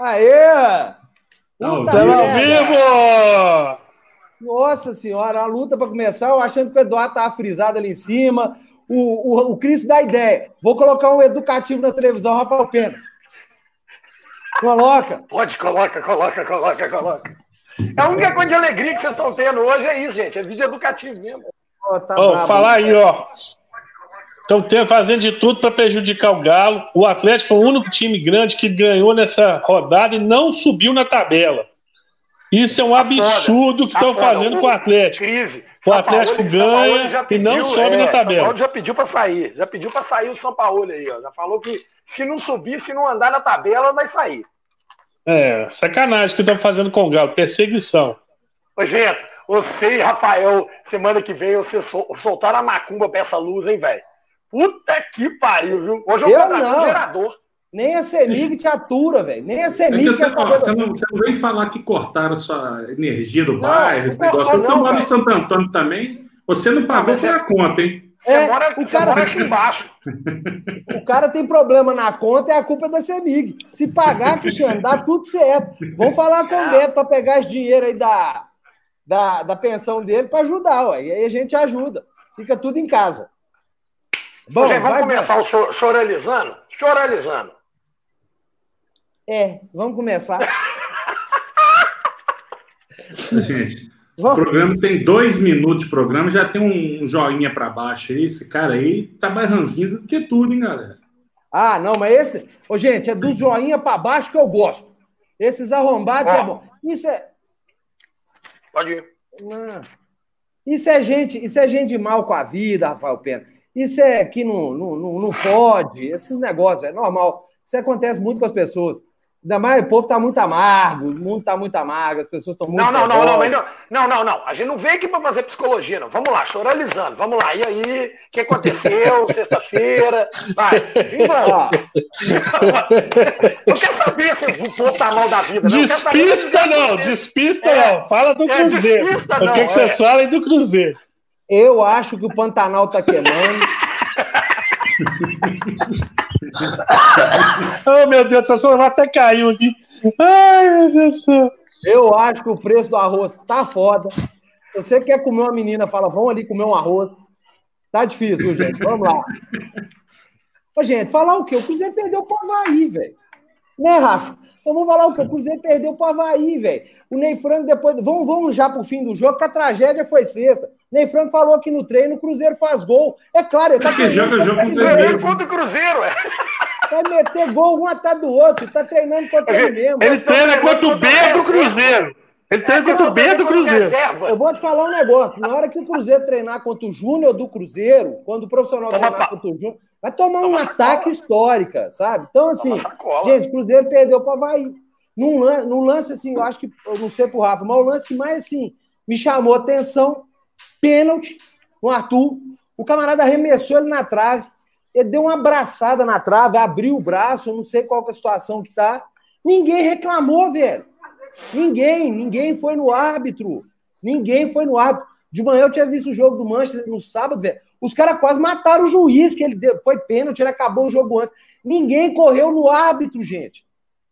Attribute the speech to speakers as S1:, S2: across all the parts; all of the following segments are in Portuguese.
S1: Aê!
S2: Estamos ao vivo!
S1: Nossa senhora, a luta para começar, eu achando que o Eduardo estava frisado ali em cima. O, o, o Cris dá ideia. Vou colocar um educativo na televisão, Rafael Pena. Coloca.
S3: Pode, coloca, coloca, coloca, coloca. É a única coisa de alegria que vocês estão tendo hoje é isso, gente. É vídeo educativo mesmo.
S2: Oh, tá oh, falar aí, ó. Estão fazendo de tudo para prejudicar o Galo. O Atlético foi o único time grande que ganhou nessa rodada e não subiu na tabela. Isso é um tá absurdo que estão tá fazendo com o Atlético. Crise. O Atlético ganha pediu, e não sobe é, na tabela. São
S3: Paulo já pediu para sair. Já pediu para sair o São Paulo aí. Ó. Já falou que se não subir, se não andar na tabela, vai sair.
S2: É, sacanagem que estão fazendo com o Galo. Perseguição.
S3: Ô, gente, você e Rafael, semana que vem, vocês soltaram a macumba pra essa luz, hein, velho? Puta que pariu, viu? Hoje eu,
S1: eu não. gerador. Nem a Semig te atura, velho. Nem a Semig é
S4: você, ó, você, não, você não vem falar que cortaram sua energia do bairro, esse negócio. Eu tô no Santo Antônio também. Você não pagou não, a conta, hein?
S1: É, mora, o cara mora aqui embaixo. O cara tem problema na conta, é a culpa da Semig. Se pagar, Cristiano, dá tudo certo. Vamos falar com o Beto para pegar esse dinheiro aí da, da, da pensão dele para ajudar, ué. E aí a gente ajuda. Fica tudo em casa.
S3: Bom, Gente, vamos começar vai. o choralizando? Choralizando.
S1: É, vamos começar.
S4: Gente, o programa tem dois minutos de programa, já tem um joinha para baixo aí. Esse cara aí tá mais ranzinza do que tudo, hein, galera?
S1: Ah, não, mas esse. Ô, gente, é do joinha para baixo que eu gosto. Esses arrombados é bom. Isso é.
S3: Pode ir.
S1: Não. Isso é gente, isso é gente mal com a vida, Rafael Pena. Isso é que não, não, não, não fode, esses negócios, é normal. Isso acontece muito com as pessoas. Ainda mais, o povo está muito amargo, o mundo está muito amargo, as pessoas estão muito.
S3: Não, não, não, não, não, não, não, não. A gente não vem aqui para fazer psicologia, não. Vamos lá, choralizando. Vamos lá. E aí, o que aconteceu? Sexta-feira? Vai, vamos. Eu quero saber se o povo tá mal da vida.
S2: Despista não, despista é. não. Fala do é, Cruzeiro. Despista, o que, que vocês é. falam do Cruzeiro?
S1: Eu acho que o Pantanal está queimando.
S2: oh, meu Deus do céu, até caiu aqui. Ai, meu Deus do céu.
S1: Eu acho que o preço do arroz tá foda. Se você quer comer uma menina, fala, vamos ali comer um arroz. Tá difícil, gente. Vamos lá. Ô, gente, falar o quê? O Cruzeiro perdeu pro Havaí, velho. Né, Rafa? Então vamos falar o que? O Cruzeiro perdeu pro Havaí, velho. O Ney Franco depois. Vamos, vamos já pro fim do jogo, porque a tragédia foi sexta. Ney Franco falou aqui no treino: o Cruzeiro faz gol. É claro, ele tá
S4: Porque joga jogo contra
S3: ele. contra o Cruzeiro, é.
S1: Vai meter gol um atrás do outro. Tá treinando contra ele mesmo.
S2: Ele treina contra o B do Cruzeiro. Ele treina contra o B do Cruzeiro.
S1: Eu vou te falar um negócio. Na hora que o Cruzeiro treinar contra o Júnior do Cruzeiro, quando o profissional treinar contra o Júnior, vai tomar um ataque histórico, sabe? Então, assim, gente, o Cruzeiro perdeu para Havaí. Num, num lance, assim, eu acho que, eu não sei pro Rafa, mas o lance que mais, assim, me chamou a atenção, pênalti no Arthur, o camarada arremessou ele na trave, ele deu uma abraçada na trave, abriu o braço, eu não sei qual é a situação que tá, ninguém reclamou, velho. Ninguém, ninguém foi no árbitro. Ninguém foi no árbitro. De manhã eu tinha visto o jogo do Manchester no sábado, velho. Os caras quase mataram o juiz, que ele deu, foi pênalti, ele acabou o jogo antes. Ninguém correu no árbitro, gente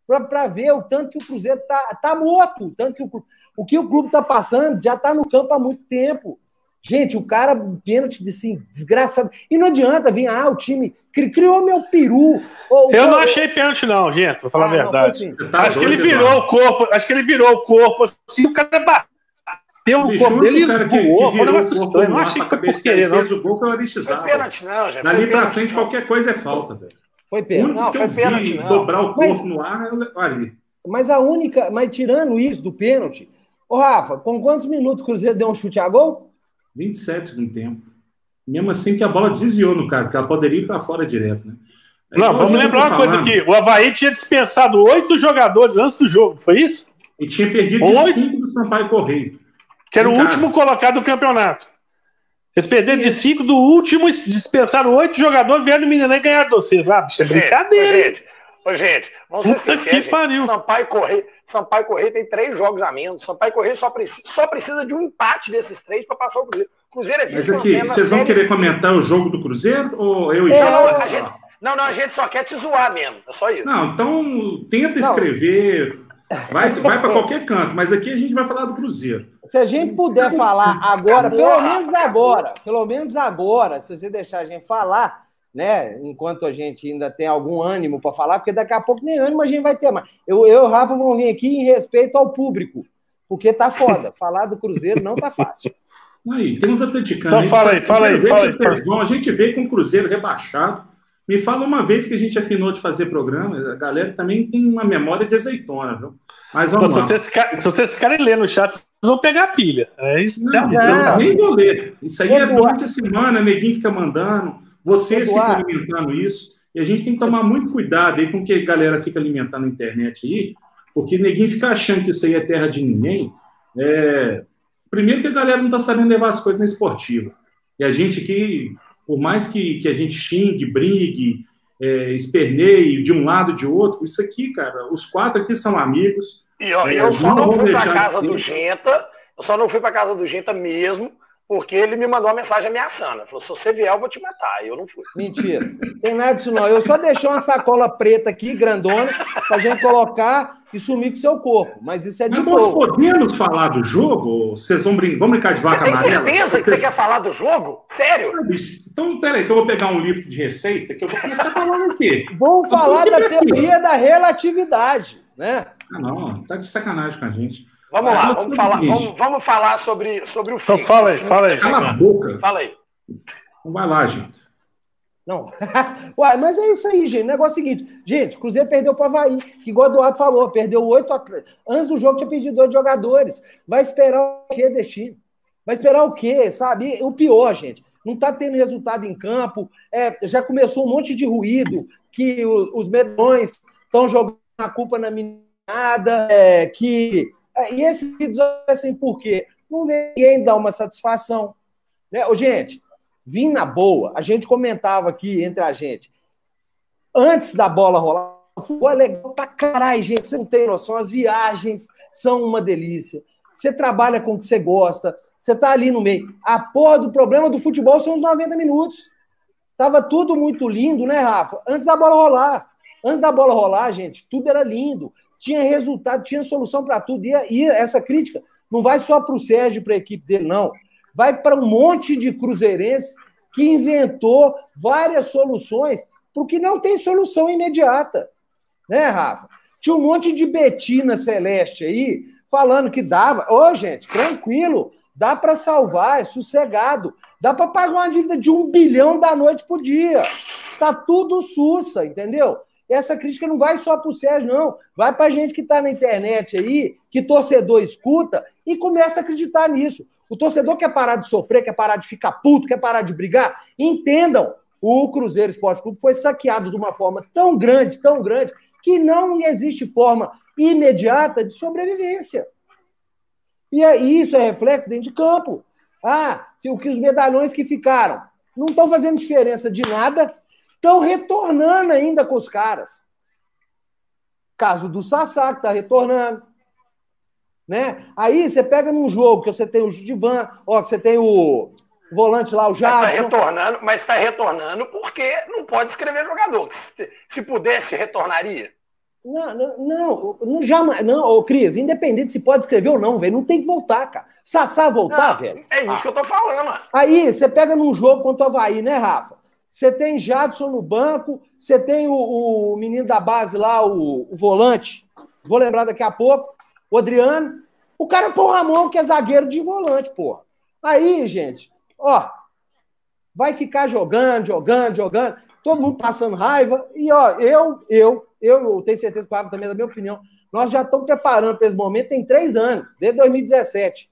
S1: para ver o tanto que o Cruzeiro tá, tá morto, tanto que o, o que o clube tá passando já tá no campo há muito tempo. Gente, o cara, pênalti, assim, desgraçado. E não adianta vir, ah, o time criou meu peru.
S2: Ou, eu não achei pênalti, não, gente, vou falar ah, a verdade. Não, tá acho que ele virou o corpo, acho que ele virou o corpo, assim, o cara bateu o corpo dele e voou,
S4: que virou o corpo não achei que foi por querer, não. fez o gol pelo Aristizábal. Pênalti, não, já. Dali pra frente, qualquer coisa é falta, velho.
S1: Foi pênalti.
S4: Não, foi pênalti. Não. Dobrar o corpo mas, no ar, ali.
S1: Mas a única. Mas tirando isso do pênalti, ô Rafa, com quantos minutos o Cruzeiro deu um chute a gol?
S4: 27 segundo tempo. Mesmo assim que a bola desviou no cara, porque ela poderia ir para fora direto, né?
S2: Aí, não, vamos lembrar uma coisa aqui. O Havaí tinha dispensado oito jogadores antes do jogo, foi isso?
S4: E tinha perdido oito? cinco do Sampaio Correio.
S2: Que era o casa. último colocado do campeonato. Eles perderam de cinco do último, dispensaram oito jogadores, vieram no Mineirão e ganharam vocês. Ah, bicho, é brincadeira.
S3: Gente, ô, gente, vamos Puta que gente. pariu. Sampaio Correio, Sampaio Correio tem três jogos a menos. Sampaio Correio só precisa, só precisa de um empate desses três para passar o Cruzeiro. Cruzeiro é
S4: Mas aqui, vocês vão querer comentar o jogo do Cruzeiro ou eu e é,
S3: a, gente, Não, não, a gente só quer te zoar mesmo. É só isso.
S4: Não, então tenta escrever. Vai, vai para qualquer canto, mas aqui a gente vai falar do Cruzeiro.
S1: Se a gente puder falar agora, pelo menos agora, pelo menos agora, se você deixar a gente falar, né? Enquanto a gente ainda tem algum ânimo para falar, porque daqui a pouco nem ânimo a gente vai ter mais. Eu, eu e o Rafa vão vir aqui em respeito ao público, porque tá foda. Falar do Cruzeiro não tá fácil.
S4: Aí, tem uns atleticanos.
S2: Então fala aí, fala aí. Fala aí, fala
S4: aí. A gente veio com o Cruzeiro rebaixado. Me fala uma vez que a gente afinou de fazer programa, a galera também tem uma memória de azeitona, viu?
S2: Mas vamos Pô, se, vocês, se vocês ficarem lendo no chat, vocês vão pegar a pilha. É isso. Não,
S4: não, nem vou ler. Isso aí é durante a semana, neguinho fica mandando. Você fica alimentando isso. E a gente tem que tomar muito cuidado aí com o que a galera fica alimentando na internet aí, porque ninguém fica achando que isso aí é terra de ninguém. É... Primeiro que a galera não está sabendo levar as coisas na esportiva. E a gente aqui, por mais que, que a gente xingue, brigue, é, esperneie de um lado de outro, isso aqui, cara, os quatro aqui são amigos.
S3: E ó, é, eu só não, não fui para casa do Genta, eu só não fui para casa do Genta mesmo, porque ele me mandou uma mensagem ameaçando. Ele falou: se você vier, eu vou te matar. E eu não fui.
S1: Mentira. Tem nada disso, não. Eu só deixei uma sacola preta aqui, grandona, pra gente colocar e sumir com seu corpo. Mas isso é de
S4: Mas nós podemos falar do jogo? Vocês vão, brin... vão brincar de vaca você amarela?
S3: Tem certeza que você quer falar do jogo? Sério?
S4: Então, peraí, que eu vou pegar um livro de receita que eu vou começar falando o quê?
S1: Vamos falar da teoria da relatividade, né?
S4: Ah, não. Tá de sacanagem com a gente.
S3: Vamos lá, vamos falar, vamos, vamos, falar sobre, sobre o
S2: então, fala aí, fala aí.
S4: Cala a boca.
S3: Fala aí.
S4: Então vai lá, gente.
S1: Não. Uai, mas é isso aí, gente. O negócio é o seguinte. Gente, Cruzeiro perdeu para o Havaí, que igual o Eduardo falou, perdeu oito atletas. Antes do jogo tinha perdido dois jogadores. Vai esperar o quê, Destino? Vai esperar o quê, sabe? E o pior, gente, não está tendo resultado em campo. É, já começou um monte de ruído, que os, os medões estão jogando a culpa na meninada, é, que e esses vídeos assim, por quê? Não vem ninguém dar uma satisfação. Né? Ô, gente, vim na boa, a gente comentava aqui entre a gente. Antes da bola rolar, foi legal pra caralho, gente. Você não tem noção. As viagens são uma delícia. Você trabalha com o que você gosta, você tá ali no meio. A porra do problema do futebol são os 90 minutos. Tava tudo muito lindo, né, Rafa? Antes da bola rolar. Antes da bola rolar, gente, tudo era lindo tinha resultado, tinha solução para tudo. E, e, essa crítica não vai só para o Sérgio para a equipe dele, não. Vai para um monte de cruzeirense que inventou várias soluções porque não tem solução imediata. Né, Rafa? Tinha um monte de Betina Celeste aí falando que dava. Ô, gente, tranquilo, dá para salvar, é sossegado. Dá para pagar uma dívida de um bilhão da noite por dia. Tá tudo sussa, entendeu? Essa crítica não vai só para o Sérgio, não. Vai para a gente que está na internet aí, que torcedor escuta e começa a acreditar nisso. O torcedor quer parar de sofrer, quer parar de ficar puto, quer parar de brigar. Entendam, o Cruzeiro Esporte Clube foi saqueado de uma forma tão grande, tão grande, que não existe forma imediata de sobrevivência. E isso é reflexo dentro de campo. Ah, o que os medalhões que ficaram não estão fazendo diferença de nada estão retornando ainda com os caras. Caso do Sassá, que está retornando. Né? Aí você pega num jogo que você tem o Judivan, ó, que você tem o volante lá, o tá Jadson.
S3: Está retornando, mas está retornando porque não pode escrever jogador. Se, se pudesse, retornaria.
S1: Não, não, não, não jamais. Não, ô, Cris, independente se pode escrever ou não, velho, não tem que voltar, cara. Sassá voltar, não, velho.
S3: É isso ah. que eu tô falando, mano.
S1: Aí, você pega num jogo contra o Havaí, né, Rafa? Você tem Jadson no banco, você tem o, o menino da base lá, o, o, volante, vou lembrar daqui a pouco, o Adriano. O cara põe o Ramon, que é zagueiro de volante, pô. Aí, gente, ó, vai ficar jogando, jogando, jogando, todo mundo passando raiva. E, ó, eu, eu, eu, tenho certeza que o também é da minha opinião, nós já estamos preparando para esse momento tem três anos, desde 2017.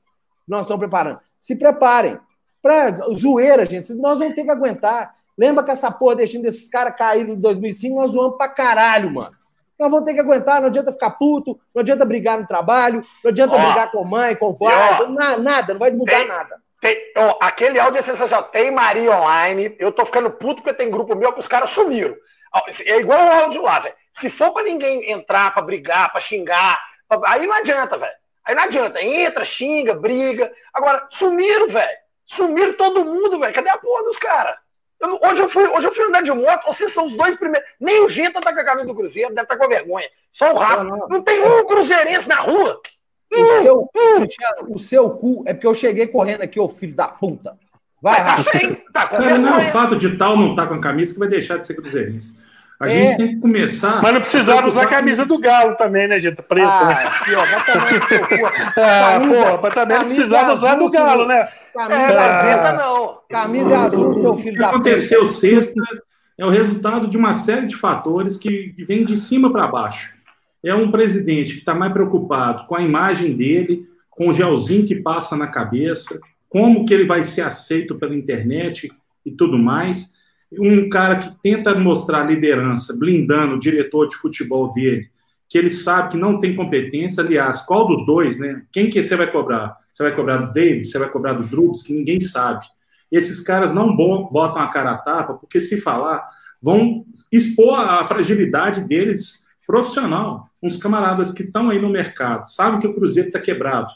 S1: Nós estamos preparando. Se preparem. Para zoeira, gente, nós vamos ter que aguentar. Lembra que essa porra deixando esses caras caírem em 2005? Nós zoamos pra caralho, mano. Nós vamos ter que aguentar, não adianta ficar puto, não adianta brigar no trabalho, não adianta ó, brigar com mãe, com pai, nada, não vai mudar
S3: tem,
S1: nada.
S3: Tem, ó, aquele áudio é sensacional. Tem Maria online, eu tô ficando puto porque tem grupo meu que os caras sumiram. É igual o áudio lá, velho. Se for pra ninguém entrar, pra brigar, pra xingar, pra... aí não adianta, velho. Aí não adianta. Entra, xinga, briga. Agora, sumiram, velho. Sumiram todo mundo, velho. Cadê a porra dos caras? Eu, hoje, eu fui, hoje eu fui andar de moto, vocês são os dois primeiros. Nem o Gita tá com a camisa do Cruzeiro, deve estar tá com vergonha. Só o Rafa. Não, não. não tem um cruzeirense na rua.
S1: O, hum, seu, hum. o seu cu é porque eu cheguei correndo aqui, ô filho da puta. Vai, tá Rafa.
S4: Tá, Cara, não é o fato de tal não estar tá com a camisa que vai deixar de ser cruzeirense. A é. gente tem que começar.
S2: Mas não precisava usar a camisa do Galo também, né, gente? Preta. Ah, né? aqui, ó, vai também, ah, porra, mas também não precisava usar do Galo, né?
S1: Camisa é, ah. não. Camisa azul, seu filho da
S4: puta. O que aconteceu sexta é o resultado de uma série de fatores que vem de cima para baixo. É um presidente que está mais preocupado com a imagem dele, com o gelzinho que passa na cabeça, como que ele vai ser aceito pela internet e tudo mais. Um cara que tenta mostrar liderança, blindando o diretor de futebol dele, que ele sabe que não tem competência. Aliás, qual dos dois, né? Quem que você vai cobrar? Você vai cobrar do David? Você vai cobrar do Drubs? Que ninguém sabe. Esses caras não botam a cara a tapa, porque se falar, vão expor a fragilidade deles profissional. Uns camaradas que estão aí no mercado, sabem que o Cruzeiro está quebrado,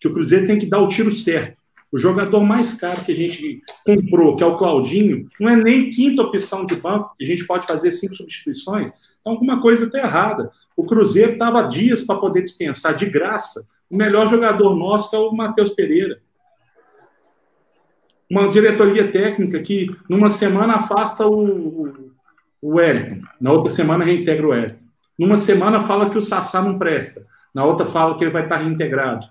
S4: que o Cruzeiro tem que dar o tiro certo. O jogador mais caro que a gente comprou, que é o Claudinho, não é nem quinta opção de banco, a gente pode fazer cinco substituições. Então, alguma coisa está errada. O Cruzeiro estava dias para poder dispensar de graça o melhor jogador nosso, que é o Matheus Pereira. Uma diretoria técnica que, numa semana, afasta o, o Wellington, na outra semana, reintegra o Wellington. Numa semana, fala que o Sassá não presta, na outra, fala que ele vai estar reintegrado.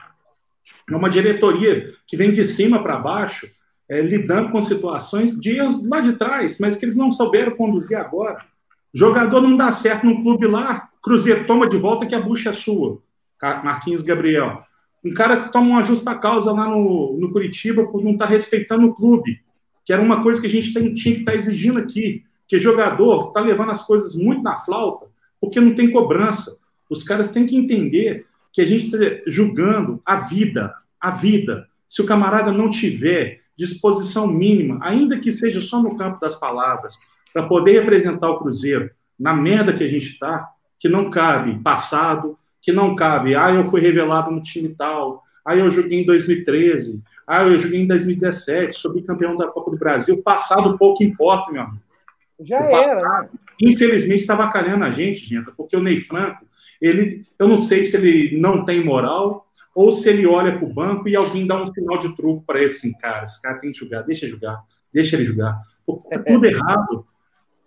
S4: É uma diretoria que vem de cima para baixo, é, lidando com situações de erros lá de trás, mas que eles não souberam conduzir agora. Jogador não dá certo no clube lá, Cruzeiro toma de volta que a bucha é sua. Marquinhos Gabriel. Um cara que toma uma justa causa lá no, no Curitiba por não estar tá respeitando o clube, que era uma coisa que a gente tem, tinha que estar tá exigindo aqui, que jogador está levando as coisas muito na flauta, porque não tem cobrança. Os caras têm que entender que a gente está julgando a vida, a vida. Se o camarada não tiver disposição mínima, ainda que seja só no campo das palavras, para poder representar o Cruzeiro na merda que a gente está, que não cabe passado, que não cabe, ah, eu fui revelado no time tal, ah, eu joguei em 2013, ah, eu joguei em 2017, sou bicampeão da Copa do Brasil, passado pouco importa, meu amigo.
S1: Já era. Né?
S4: Infelizmente, está vacalhando a gente, gente, porque o Ney Franco, ele, eu não sei se ele não tem moral ou se ele olha para o banco e alguém dá um sinal de truco para ele, assim, cara, esse cara tem que jogar, deixa ele jogar, deixa ele jogar. Porque tá tudo errado.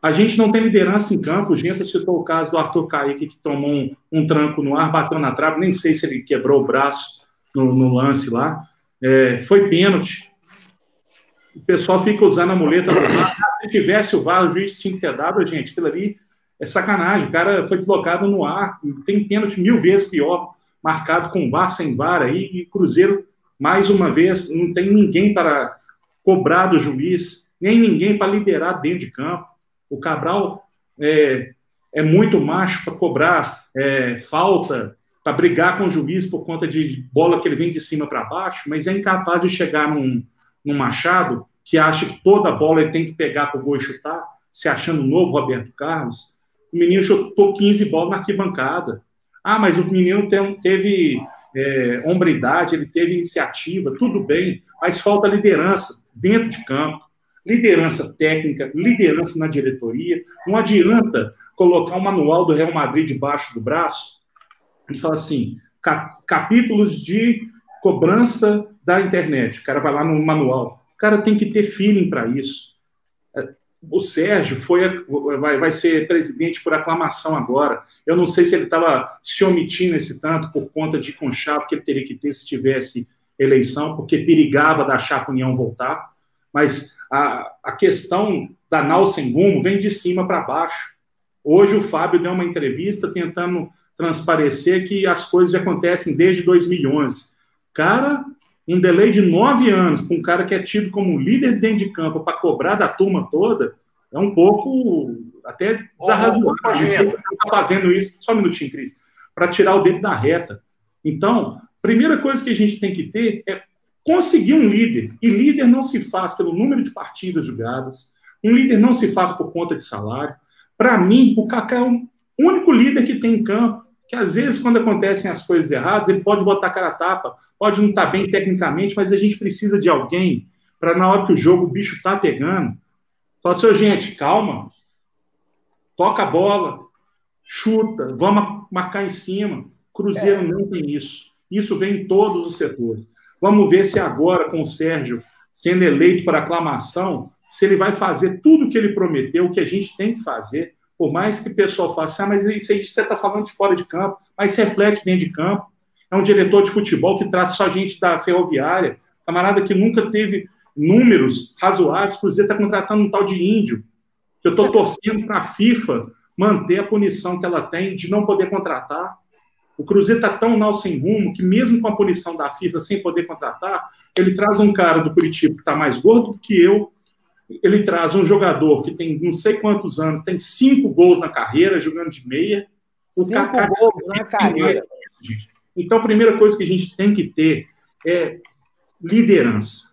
S4: A gente não tem liderança em campo. O Gento citou o caso do Arthur Kaique, que tomou um, um, tranco no ar, bateu na trave, nem sei se ele quebrou o braço no, no lance lá. É, foi pênalti. O pessoal fica usando a muleta do VAR. Se tivesse o VAR, o juiz tinha que ter dado, gente. Aquilo ali é sacanagem. O cara foi deslocado no ar. Tem pênalti mil vezes pior, marcado com VAR, sem VAR aí. E Cruzeiro, mais uma vez, não tem ninguém para cobrar do juiz, nem ninguém para liderar dentro de campo. O Cabral é, é muito macho para cobrar é, falta, para brigar com o juiz por conta de bola que ele vem de cima para baixo, mas é incapaz de chegar num, num Machado que acha que toda bola ele tem que pegar para o gol e chutar, se achando novo Roberto Carlos o menino chutou 15 bolas na arquibancada. Ah, mas o menino tem, teve é, hombridade, ele teve iniciativa, tudo bem, mas falta liderança dentro de campo, liderança técnica, liderança na diretoria. Não adianta colocar o manual do Real Madrid debaixo do braço e falar assim: cap capítulos de cobrança da internet. O cara vai lá no manual. O cara tem que ter feeling para isso o Sérgio foi, vai, vai ser presidente por aclamação agora. Eu não sei se ele estava se omitindo esse tanto por conta de conchavo que ele teria que ter se tivesse eleição, porque perigava da chapa União voltar. Mas a, a questão da nau sem rumo vem de cima para baixo. Hoje o Fábio deu uma entrevista tentando transparecer que as coisas acontecem desde 2011. Cara, um delay de nove anos para um cara que é tido como líder dentro de campo para cobrar da turma toda é um pouco até desarrazoável. Ele está fazendo isso, só um minutinho, Cris, para tirar o dedo da reta. Então, primeira coisa que a gente tem que ter é conseguir um líder. E líder não se faz pelo número de partidas jogadas, um líder não se faz por conta de salário. Para mim, o Kaká é o único líder que tem em campo que às vezes, quando acontecem as coisas erradas, ele pode botar cara a tapa, pode não estar bem tecnicamente, mas a gente precisa de alguém para, na hora que o jogo, o bicho está pegando, Fala assim, gente, calma. Toca a bola, chuta, vamos marcar em cima. Cruzeiro é. não tem isso. Isso vem em todos os setores. Vamos ver se agora, com o Sérgio sendo eleito para aclamação, se ele vai fazer tudo o que ele prometeu, o que a gente tem que fazer, por mais que o pessoal faça, ah, mas isso aí você está falando de fora de campo, mas reflete dentro de campo. É um diretor de futebol que traz só gente da ferroviária, camarada que nunca teve números razoáveis, o Cruzeiro está contratando um tal de índio, que eu estou torcendo para a FIFA manter a punição que ela tem de não poder contratar. O Cruzeiro está tão mal sem rumo que, mesmo com a punição da FIFA sem poder contratar, ele traz um cara do Curitiba que está mais gordo do que eu, ele traz um jogador que tem não sei quantos anos, tem cinco gols na carreira, jogando de meia.
S1: O cinco Kaká gols na carreira.
S4: Então, a primeira coisa que a gente tem que ter é liderança.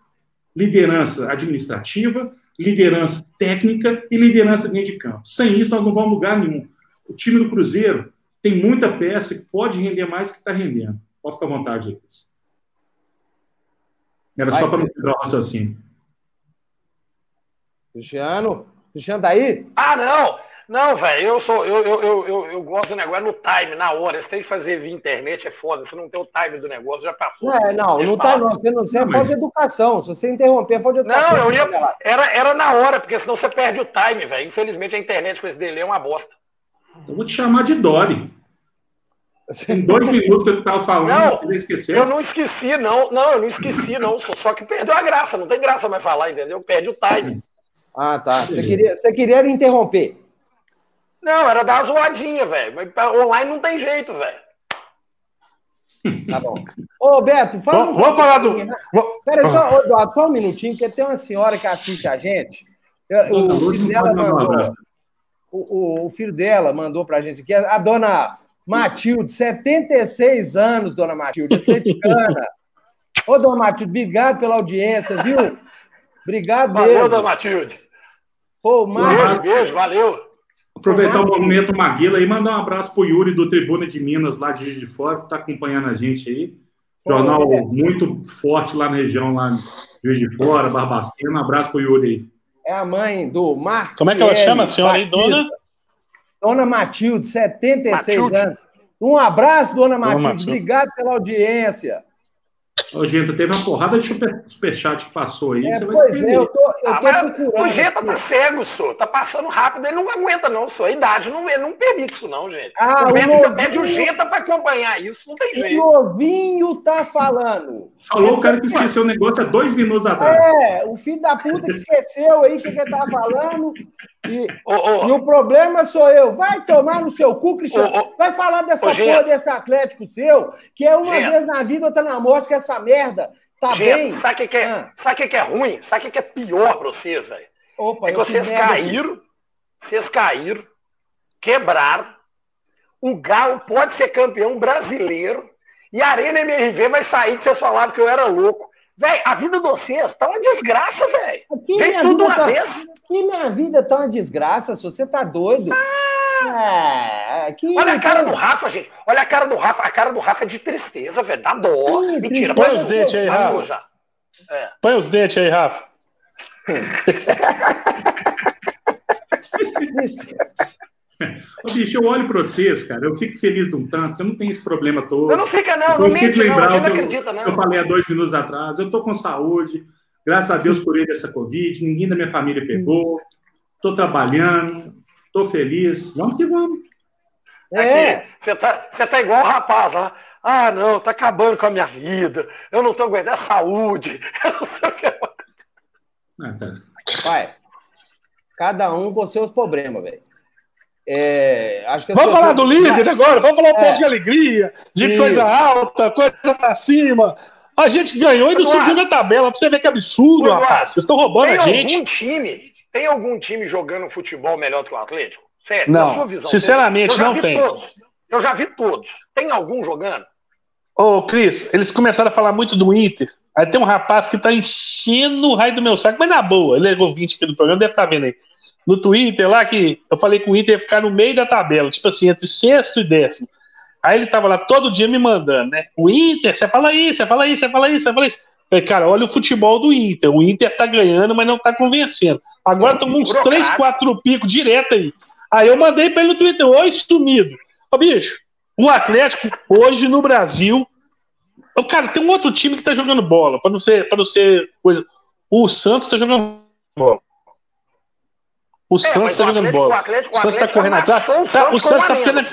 S4: Liderança administrativa, liderança técnica e liderança dentro de campo. Sem isso, nós não vamos lugar nenhum. O time do Cruzeiro tem muita peça que pode render mais do que está rendendo. Pode ficar à vontade. Era Vai, só para não quebrar o raciocínio.
S1: Cristiano? Cristiano tá aí?
S3: Ah, não! Não, velho, eu sou. Eu, eu, eu, eu, eu gosto do negócio no time, na hora. Você tem que fazer via internet, é foda. Você não tem o time do negócio, já passou.
S1: É, não, não tá, não. Você não você é falta de educação. Se você interromper, é falta de educação.
S3: Não, eu ia. Era, era na hora, porque senão você perde o time, velho. Infelizmente a internet com esse delay é uma bosta.
S4: Eu vou te chamar de Dory. Em dois minutos que eu estava falando,
S3: não, você esqueceu. Eu não esqueci, não. Não, eu não esqueci, não. Só que perdeu a graça. Não tem graça mais falar, entendeu? Perde o time.
S1: Ah, tá. Você queria, você queria interromper.
S3: Não, era dar uma zoadinha, velho. Mas online não tem jeito, velho.
S1: Tá bom. Ô, Beto, fala.
S2: Vamos, vamos falar do.
S1: Peraí, só, Eduardo, só um minutinho, porque tem uma senhora que assiste a gente. O, o filho dela mandou. O, o, o filho dela mandou pra gente aqui, a dona Matilde, 76 anos, dona Matilde, atleticana. Ô, dona Matilde, obrigado pela audiência, viu? Obrigado
S3: Valeu, mesmo. dona Matilde.
S1: Pô, Beijo,
S3: beijo, valeu.
S4: Aproveitar o movimento Maguila e mandar um abraço para o Yuri do Tribuna de Minas, lá de Juiz de Fora, que está acompanhando a gente aí. Jornal muito forte lá na região, lá de Juiz de Fora, Barbacena. Um abraço para o Yuri aí.
S1: É a mãe do Marcos.
S2: Como é que ela chama, a senhora aí, dona?
S1: Dona Matilde, 76 Matilde. anos. Um abraço, dona Matilde. Dona Matilde. Obrigado pela audiência.
S4: Ô, Genta, teve uma porrada de super, superchat que passou aí.
S1: É, você vai é, eu tô, eu ah, tô procurando.
S3: O Genta tá cego, senhor. Tá passando rápido, ele não aguenta, não, senhor. A idade não, não permite isso, não, gente. Ah, o Beto pede o Genta pra acompanhar isso, não tem jeito.
S1: O novinho tá falando.
S4: Falou Esse o cara que esqueceu o negócio há dois minutos atrás.
S1: É, o filho da puta que esqueceu aí o que ele tava falando. E, oh, oh. e, o problema sou eu. Vai tomar no seu cu, Cristiano. Oh, Vai falar dessa porra desse Atlético seu, que é uma vez na vida, outra na morte, que essa merda tá bem.
S3: Sabe o que, é, ah. sabe que, que é ruim? Sabe o que, que é pior pra vocês, velho? É que vocês caíram, vocês caíram, quebraram. O Galo pode ser campeão brasileiro e a Arena MRV vai sair que vocês falaram que eu era louco. Véi, a vida de vocês tá uma desgraça, velho. Vem tudo uma
S1: tá...
S3: vez.
S1: Que minha vida tá uma desgraça, se você tá doido.
S3: Ah, que... Olha a cara do Rafa, gente. Olha a cara do Rafa. A cara do Rafa é de tristeza, velho. Dá dó.
S2: Ih, Mentira. Põe os dentes aí, Rafa. É. Põe os dentes aí, Rafa.
S4: Ô, bicho, eu olho para vocês, cara, eu fico feliz de um tanto, que eu não tenho esse problema todo. Eu
S3: não fica, não, eu não mente,
S4: lembrar
S3: não,
S4: o que acredita, eu, eu, falei há dois minutos atrás. Eu tô com saúde, graças a Deus curei dessa Covid, ninguém da minha família pegou, tô trabalhando, tô feliz. Vamos que vamos.
S3: É, você tá, você tá igual o rapaz lá. Ah, não, tá acabando com a minha vida. Eu não tô aguentando a saúde. Eu não sei o que.
S1: Cara. Pai, cada um com seus problemas, velho. É,
S2: acho que vamos pessoas... falar do líder agora, vamos falar um é, pouco de alegria, de isso. coisa alta, coisa pra cima. A gente ganhou e não subiu na tabela, pra você ver que absurdo, Eduardo, rapaz. Vocês estão roubando a gente.
S3: Algum time, tem algum time jogando futebol melhor do que o Atlético?
S2: Sério, não, visão, sinceramente não tem.
S3: Todos. Eu já vi todos. Tem algum jogando?
S2: Ô, Cris, eles começaram a falar muito do Inter. Aí tem um rapaz que tá enchendo o raio do meu saco, mas na boa, ele é ouvinte aqui do programa, deve estar tá vendo aí no Twitter lá que eu falei que o Inter ia ficar no meio da tabela, tipo assim, entre sexto e décimo. Aí ele tava lá todo dia me mandando, né? O Inter, você fala isso, você fala isso, você fala isso, você fala isso. Falei, cara, olha o futebol do Inter. O Inter tá ganhando, mas não tá convencendo. Agora tomou uns três, quatro picos direto aí. Aí eu mandei pra ele no Twitter, oi, sumido. Ô, bicho, o Atlético, hoje no Brasil. Cara, tem um outro time que tá jogando bola, para não ser, para não ser coisa. O Santos tá jogando bola. O é, Santos tá jogando bola. O, Atlético, o, Santos tá correndo atrás. Tá, o Santos tá ficando.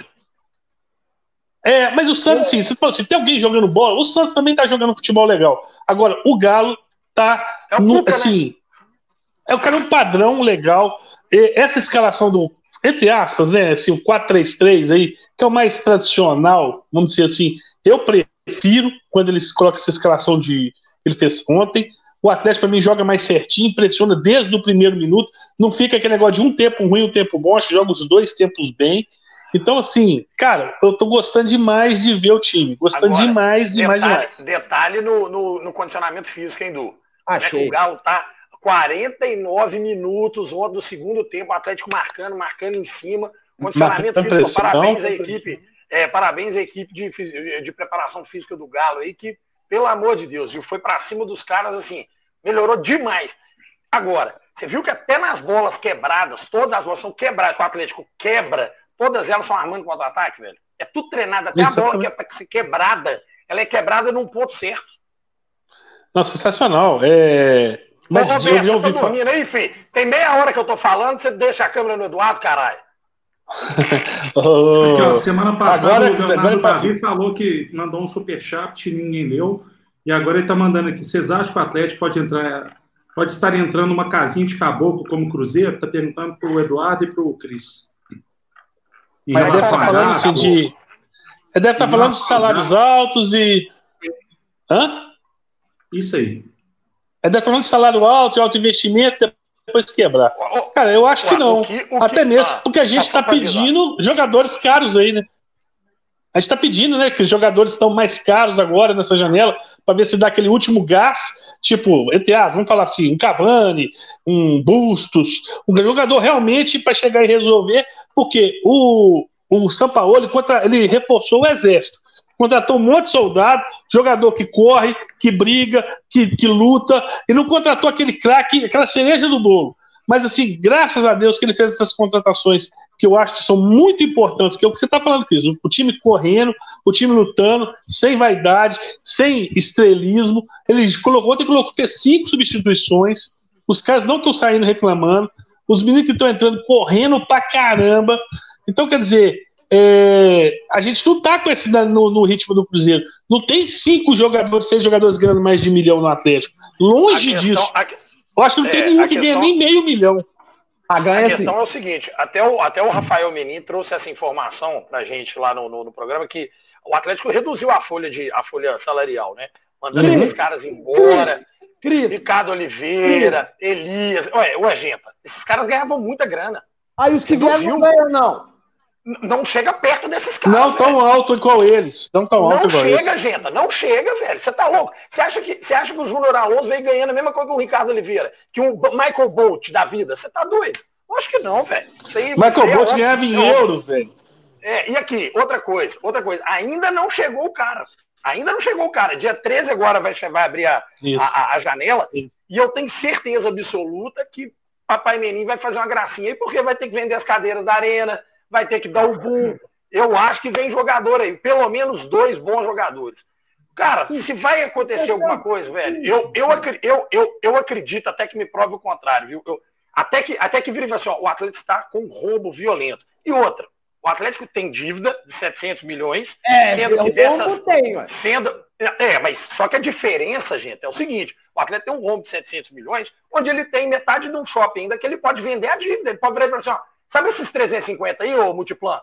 S2: É, mas o Santos, sim, se, se tem alguém jogando bola, o Santos também tá jogando futebol legal. Agora, o Galo tá. É no, né? assim. Né? É o cara um padrão legal. E essa escalação do. Entre aspas, né? Assim, o 4-3-3 aí, que é o mais tradicional, vamos dizer assim. Eu prefiro quando eles colocam essa escalação de. que ele fez ontem. O Atlético, para mim, joga mais certinho, impressiona desde o primeiro minuto. Não fica aquele negócio de um tempo ruim, um tempo bom. Acho que joga os dois tempos bem. Então, assim, cara, eu tô gostando demais de ver o time. Gostando Agora, demais, demais,
S3: detalhe,
S2: demais.
S3: Detalhe no, no, no, condicionamento físico, hein, Du?
S1: Achei.
S3: É o Galo tá 49 minutos do segundo tempo, o Atlético marcando, marcando em cima. Condicionamento físico, parabéns à equipe. É, parabéns à equipe de, de preparação física do Galo aí, que pelo amor de Deus, viu? Foi para cima dos caras, assim, melhorou demais. Agora, você viu que até nas bolas quebradas, todas as bolas são quebradas, o Atlético quebra, todas elas são armando contra-ataque, velho. É tudo treinado, até Isso a bola que é quebrada, ela é quebrada num ponto certo.
S2: Não, sensacional. É...
S3: Mas Ô, Roberto, eu ouvi aí, filho? Tem meia hora que eu tô falando, você deixa a câmera no Eduardo, caralho.
S4: Oh, Aqui, ó, semana passada o Leonardo Davi falou que mandou um superchat, ninguém leu. E agora ele está mandando aqui. Vocês acham que o Atlético pode entrar, pode estar entrando uma casinha de caboclo como Cruzeiro? Está perguntando para o Eduardo e para o Cris.
S2: Mas deve estar tá falando assim de. Ele deve estar tá falando de salários altos e. Hã?
S4: Isso aí.
S2: Ele deve estar tá falando de salário alto e alto investimento, depois quebrar. Cara, eu acho que não. Até mesmo ah, porque a gente está pedindo jogadores caros aí, né? A gente está pedindo, né, que os jogadores estão mais caros agora nessa janela, para ver se dá aquele último gás, tipo, entre as, vamos falar assim, um Cavani, um Bustos, um jogador realmente para chegar e resolver, porque o, o São Paulo ele, contra, ele reforçou o exército, contratou um monte de soldado, jogador que corre, que briga, que, que luta, e não contratou aquele craque, aquela cereja do bolo. Mas, assim, graças a Deus que ele fez essas contratações que eu acho que são muito importantes, que é o que você está falando, Cris. O time correndo, o time lutando, sem vaidade, sem estrelismo. Ele colocou, ontem colocou, fez cinco substituições. Os caras não estão saindo reclamando. Os meninos que estão entrando correndo pra caramba. Então, quer dizer, é, a gente não tá com esse no, no, ritmo do Cruzeiro. Não tem cinco jogadores, seis jogadores ganhando mais de milhão no Atlético. Longe questão, disso. A, eu acho que não é, tem nenhum que ganha nem meio milhão.
S3: A, ganha, a questão é o seguinte: até o, até o Rafael Menin trouxe essa informação pra gente lá no, no, no programa que o Atlético reduziu a folha, de, a folha salarial, né? Mandando os caras embora. Cris, Ricardo Oliveira, Cris. Elias. Ué, ué, gente, esses caras ganhavam muita grana.
S1: Aí os que vieram não ganham, não
S3: não chega perto desses caras.
S2: Não tão alto igual eles. Não tão alto igual
S3: eles. Não chega, gente. Não chega, velho. Você tá louco? Você acha que, você acha que o Júnior Alonso vem ganhando a mesma coisa que o Ricardo Oliveira? Que o Michael Bolt da vida? Você tá doido? Eu acho que não, velho.
S2: Michael é Bolt ganhava em euro, velho.
S3: É, e aqui, outra coisa, outra coisa. Ainda não chegou o cara. Ainda não chegou o cara. Dia 13 agora vai, vai abrir a, a, a, janela. Isso. E eu tenho certeza absoluta que Papai Menin vai fazer uma gracinha aí, porque vai ter que vender as cadeiras da arena vai ter que dar o boom. Eu acho que vem jogador aí, pelo menos dois bons jogadores. Cara, se vai acontecer alguma coisa, velho, eu, eu, eu, eu, eu acredito até que me prove o contrário, viu? Eu, até que, até que vira assim, ó, o Atlético está com um roubo violento. E outra, o Atlético tem dívida de 700 milhões,
S1: é, sendo que dessas, tem,
S3: sendo, é, mas só que a diferença, gente, é o seguinte, o Atlético tem um rombo de 700 milhões, onde ele tem metade de um shopping ainda que ele pode vender a dívida, ele pode virar assim, ó, Sabe esses 350 aí, ô Multiplan?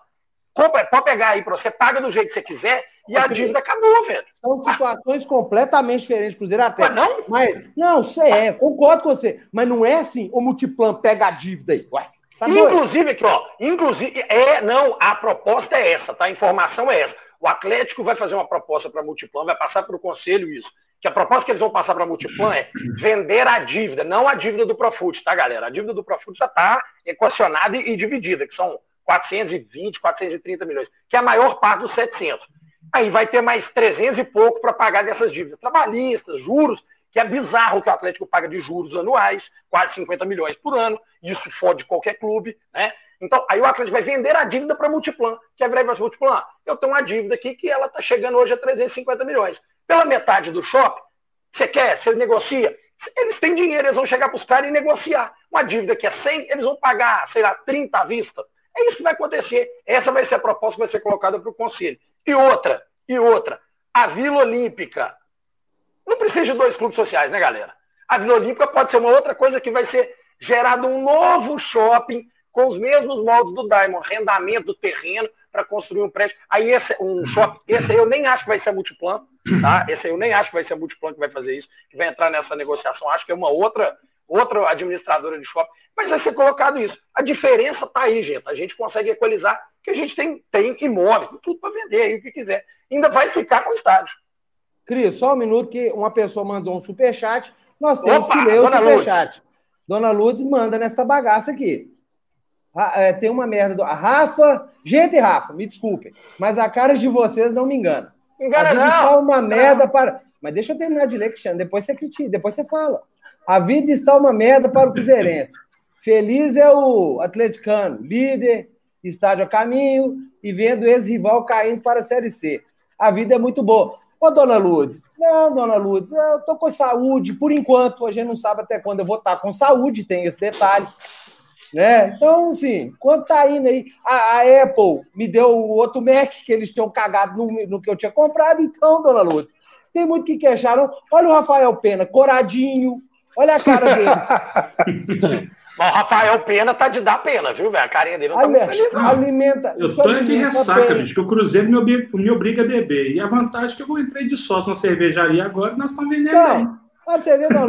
S3: Compra, pode pegar aí para você, paga do jeito que você quiser e a dívida acabou, velho.
S1: São situações completamente diferentes, Cruzeiro até.
S3: Mas não?
S1: Mas, não, você é, concordo com você. Mas não é assim, o Multiplan pega a dívida aí. Ué,
S3: tá inclusive, doido? aqui, ó, inclusive, é, não, a proposta é essa, tá? A informação é essa. O Atlético vai fazer uma proposta para Multiplan, vai passar para o conselho isso que a proposta que eles vão passar para a Multiplan é vender a dívida, não a dívida do Profut, tá, galera? A dívida do Profut já está equacionada e, e, dividida, que são 420, 430 milhões, que é a maior parte dos 700. Aí vai ter mais 300 e pouco para pagar dessas dívidas trabalhistas, juros, que é bizarro que o Atlético paga de juros anuais, quase 50 milhões por ano, isso fode qualquer clube, né? Então, aí o Atlético vai vender a dívida para a Multiplan, que é breve vai Multiplan. Eu tenho uma dívida aqui que ela está chegando hoje a 350 milhões. Pela metade do shopping, você quer, você negocia. Eles têm dinheiro, eles vão chegar para os caras e negociar. Uma dívida que é 100, eles vão pagar, sei lá, 30 à vista. É isso que vai acontecer. Essa vai ser a proposta que vai ser colocada para o Conselho. E outra, e outra, a Vila Olímpica. Não precisa de dois clubes sociais, né, galera? A Vila Olímpica pode ser uma outra coisa que vai ser gerado um novo shopping com os mesmos moldes do Diamond, arrendamento do terreno para construir um prédio. Aí esse um shopping, esse eu nem acho que vai ser a Multiplan, tá? Esse aí eu nem acho que vai ser a Multiplan que vai fazer isso, que vai entrar nessa negociação. Acho que é uma outra outra administradora de shopping, mas vai ser colocado isso. A diferença está aí, gente. A gente consegue equalizar, que a gente tem, tem imóvel, tudo para vender aí o que quiser. Ainda vai ficar com o estádio.
S1: Cris, só um minuto que uma pessoa mandou um superchat. Nós temos Opa, que ler o superchat. Dona Lourdes manda nesta bagaça aqui. É, tem uma merda. Do... A Rafa. Gente, Rafa, me desculpem, mas a cara de vocês não me engana.
S3: Engana,
S1: não. Está uma merda para. Mas deixa eu terminar de ler, Cristiano. Depois você critica, depois você fala. A vida está uma merda para o Cruzeirense. Feliz é o atleticano, líder, estádio a caminho e vendo ex-rival caindo para a Série C. A vida é muito boa. Ô, dona Lourdes, não, dona Lourdes, eu tô com saúde, por enquanto, a gente não sabe até quando eu vou estar com saúde, tem esse detalhe. Né? Então, assim, quando tá indo aí, a, a Apple me deu o outro Mac que eles tinham cagado no, no que eu tinha comprado, então, dona Lourdes, tem muito que queixaram. Olha o Rafael Pena, coradinho, olha a cara dele.
S3: o Rafael Pena tá de dar pena, viu, velho? A carinha dele não tá
S1: muito feliz, não. Alimenta.
S4: Eu tô de ressaca, bicho, que o Cruzeiro me obriga, me obriga a beber. E a vantagem é que eu entrei de sócio na cervejaria agora e nós estamos vendendo não.
S1: Pode ser, não,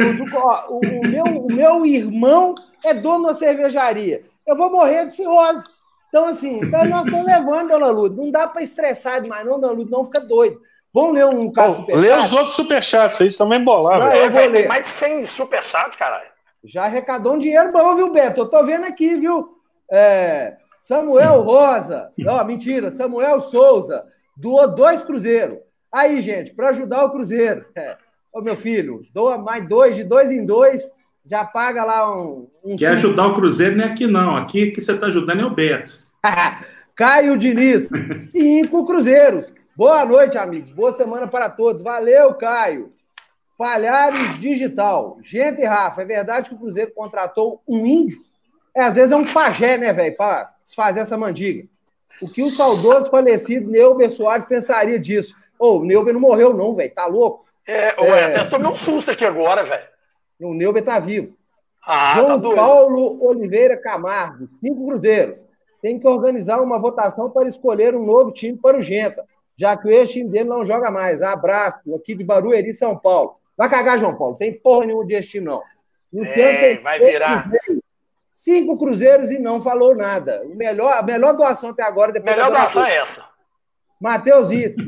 S1: o, o, meu, o meu irmão é dono da cervejaria. Eu vou morrer de cirrose. Então, assim, então nós estamos levando, dona Luz. Não dá para estressar demais, não, dona Luz, não fica doido. Vamos ler um caso
S2: superchat? Lê os outros superchats aí, também bolaram.
S3: Não, eu vou ler. Mais 100 superchats, caralho.
S1: Já arrecadou um dinheiro bom, viu, Beto? Eu tô vendo aqui, viu? É, Samuel Rosa, ó, mentira, Samuel Souza, doou dois cruzeiros. Aí, gente, para ajudar o Cruzeiro. É. Ô, meu filho, doa mais dois, de dois em dois, já paga lá um. um
S4: Quer cinco. ajudar o Cruzeiro não é aqui, não. Aqui que você está ajudando é o Beto.
S1: Caio Diniz, cinco cruzeiros. Boa noite, amigos. Boa semana para todos. Valeu, Caio. Palhares Digital. Gente, Rafa, é verdade que o Cruzeiro contratou um índio? É, às vezes é um pajé, né, velho, para desfazer essa mandiga. O que o saudoso falecido Neuber Soares pensaria disso? Ô, oh, o Neuber não morreu, não, velho. Tá louco?
S3: É, é... eu tomei um susto aqui agora, velho.
S1: O Neuber tá vivo. Ah, João tá Paulo Oliveira Camargo, cinco cruzeiros. Tem que organizar uma votação para escolher um novo time para o Genta, já que o ex-time dele não joga mais. Abraço, aqui de Barueri, São Paulo. Vai cagar, João Paulo. Tem porra nenhuma de time, não.
S3: é, vai virar.
S1: Cruzeiros, cinco cruzeiros e não falou nada. O melhor, a melhor doação até agora.
S3: Depois melhor doação é essa.
S1: Matheus Vitor,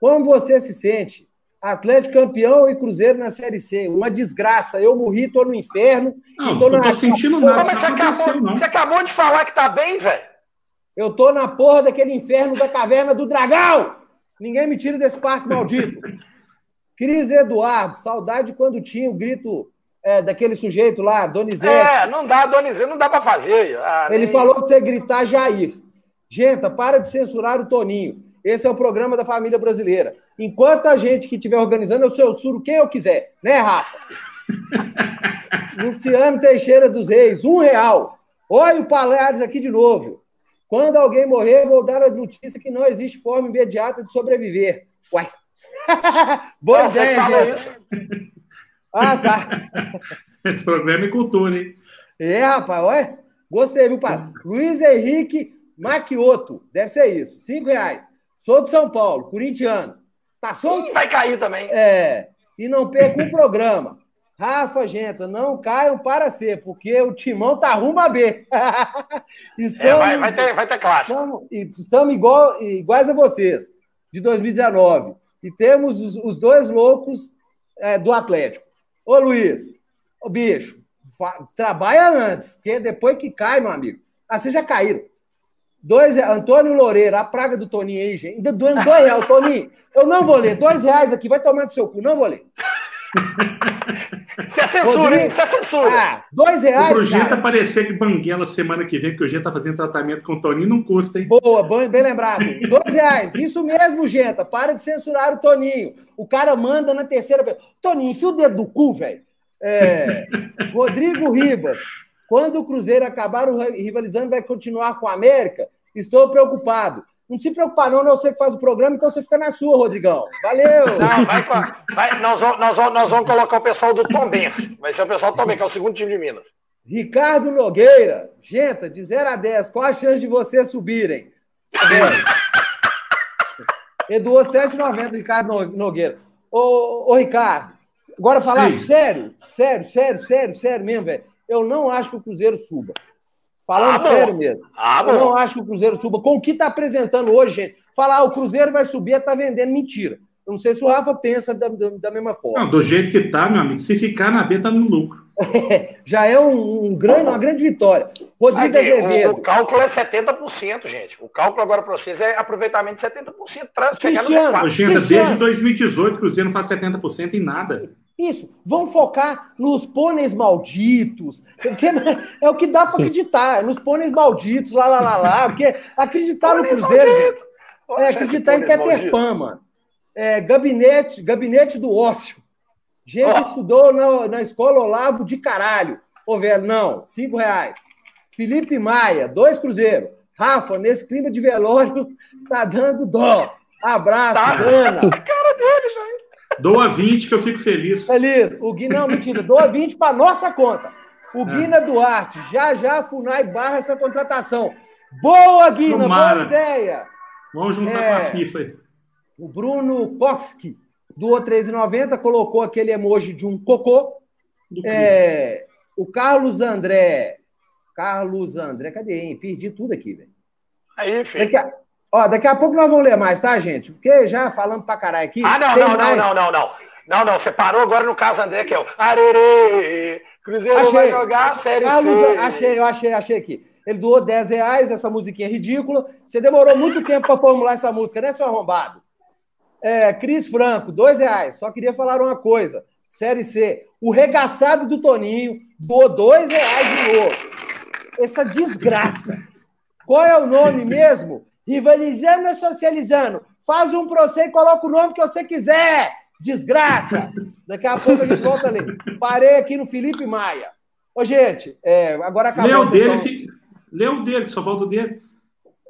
S1: como você se sente? Atlético campeão e Cruzeiro na Série C. Uma desgraça. Eu morri, tô no inferno.
S4: Não,
S1: e tô
S4: não tô sentindo nada.
S3: Mas você, acabou, não. você acabou de falar que tá bem, velho.
S1: Eu tô na porra daquele inferno da caverna do dragão. Ninguém me tira desse parque maldito. Cris Eduardo, saudade quando tinha o grito é, daquele sujeito lá, Donizete.
S3: É, não dá, Donizete, não dá para fazer.
S1: Ah, Ele nem... falou que você gritar Jair. Gente, para de censurar o Toninho. Esse é o programa da família brasileira. Enquanto a gente que estiver organizando, eu censuro quem eu quiser, né, Rafa? Luciano Teixeira dos Reis, um real. Olha o Palhares aqui de novo. Quando alguém morrer, vou dar a notícia que não existe forma imediata de sobreviver. Uai. Boa ideia, gente. Ah, tá.
S4: Esse programa é cultura, hein?
S1: É, rapaz, olha. Gostei, viu, pai? Luiz Henrique Maquioto, deve ser isso. Cinco reais. Sou de São Paulo, corintiano. Tá solto?
S3: Ih, vai cair também.
S1: É. E não perca o programa. Rafa, Genta, não caiam para C, porque o timão tá rumo a
S3: B. estamos, é, vai, vai, ter, vai ter classe.
S1: Estamos, estamos igual, iguais a vocês, de 2019. E temos os, os dois loucos é, do Atlético. Ô, Luiz, ô, bicho, trabalha antes, porque depois que cai, meu amigo. Ah, vocês já caíram. Dois, Antônio Loureiro, a praga do Toninho aí, gente. Ainda doendo dois reais, Toninho. Eu não vou ler. Dois reais aqui, vai tomar do seu cu, não vou ler.
S3: Isso é censura? Isso é censura. Ah,
S1: dois reais.
S4: O Genta aparecer de Banguela semana que vem, porque o Genta tá fazendo tratamento com o Toninho, não custa, hein?
S1: Boa, bem lembrado. Dois reais. Isso mesmo, Genta. Para de censurar o Toninho. O cara manda na terceira. Toninho, enfia o dedo do cu, velho. É... Rodrigo Ribas. Quando o Cruzeiro acabar rivalizando, vai continuar com a América? Estou preocupado. Não se preocupar, não, não é você que faz o programa, então você fica na sua, Rodrigão. Valeu!
S3: Não, vai, vai nós, vamos, nós, vamos, nós vamos colocar o pessoal do Tom Benz. Vai ser o pessoal do Tom Benz, que é o segundo time de Minas.
S1: Ricardo Nogueira, gente, de 0 a 10, qual a chance de vocês subirem? Edu, 7,90, Ricardo Nogueira. Ô, ô, Ricardo, agora falar Sim. sério, sério, sério, sério, sério mesmo, velho. Eu não acho que o Cruzeiro suba. Falando ah, sério mesmo. Ah, eu não acho que o Cruzeiro suba. Com o que está apresentando hoje, gente, falar ah, o Cruzeiro vai subir está vendendo mentira. Eu não sei se o Rafa pensa da, da, da mesma forma.
S4: Não, do jeito que está, meu amigo, se ficar na B, está no lucro.
S1: já é um, um, grande, uma grande vitória. Rodrigo Aqui, Azevedo.
S3: O, o, cálculo é 70%, gente. O cálculo agora para vocês é aproveitamento de 70% para
S4: chegar no Cristiano. Desde 2018, o Cruzeiro não faz 70% em nada.
S1: Isso. Vão focar nos pôneis malditos. É o que dá para acreditar. Nos pôneis malditos, lá, lá, lá, lá. Porque acreditar no Cruzeiro. É acreditar em Peter Pan, mano. É, gabinete, gabinete do ócio. Gente que estudou na, na escola Olavo de caralho. Ô, velho, não. Cinco reais. Felipe Maia, dois cruzeiros. Rafa, nesse clima de velório, tá dando dó. Abraço, tá. Ana. cara dele.
S4: Doa 20 que eu fico feliz.
S1: Feliz. O Gui, não, mentira. Doa 20 para nossa conta. O é. Guina Duarte, já já a FUNAI barra essa contratação. Boa, Guina, Tomara. boa ideia.
S4: Vamos juntar é, com a FIFA.
S1: O Bruno Koski doou 13,90, colocou aquele emoji de um cocô. É, o Carlos André. Carlos André, cadê, hein? Perdi tudo aqui, velho.
S3: Aí, filho. Daqui
S1: Ó, daqui a pouco nós vamos ler mais, tá, gente? Porque já falando pra caralho aqui.
S3: Ah, não, não, mais... não, não, não, não. Não, não, você parou agora no caso André, que é o Arerê. Cruzeiro achei. vai jogar série Carlos, C.
S1: Achei, eu achei, achei aqui. Ele doou 10 reais, essa musiquinha é ridícula. Você demorou muito tempo para formular essa música, né, seu arrombado? É, Cris Franco, 2 reais. Só queria falar uma coisa. Série C. O regaçado do Toninho doou 2 reais de novo. Essa desgraça. Qual é o nome mesmo? Rivalizando ou socializando? Faz um pro você e coloca o nome que você quiser. Desgraça! Daqui a pouco a gente volta ali. Parei aqui no Felipe Maia. Ô, gente, é, agora acabou
S4: Lê o dele, fica... Lê o dele, só falta o dele.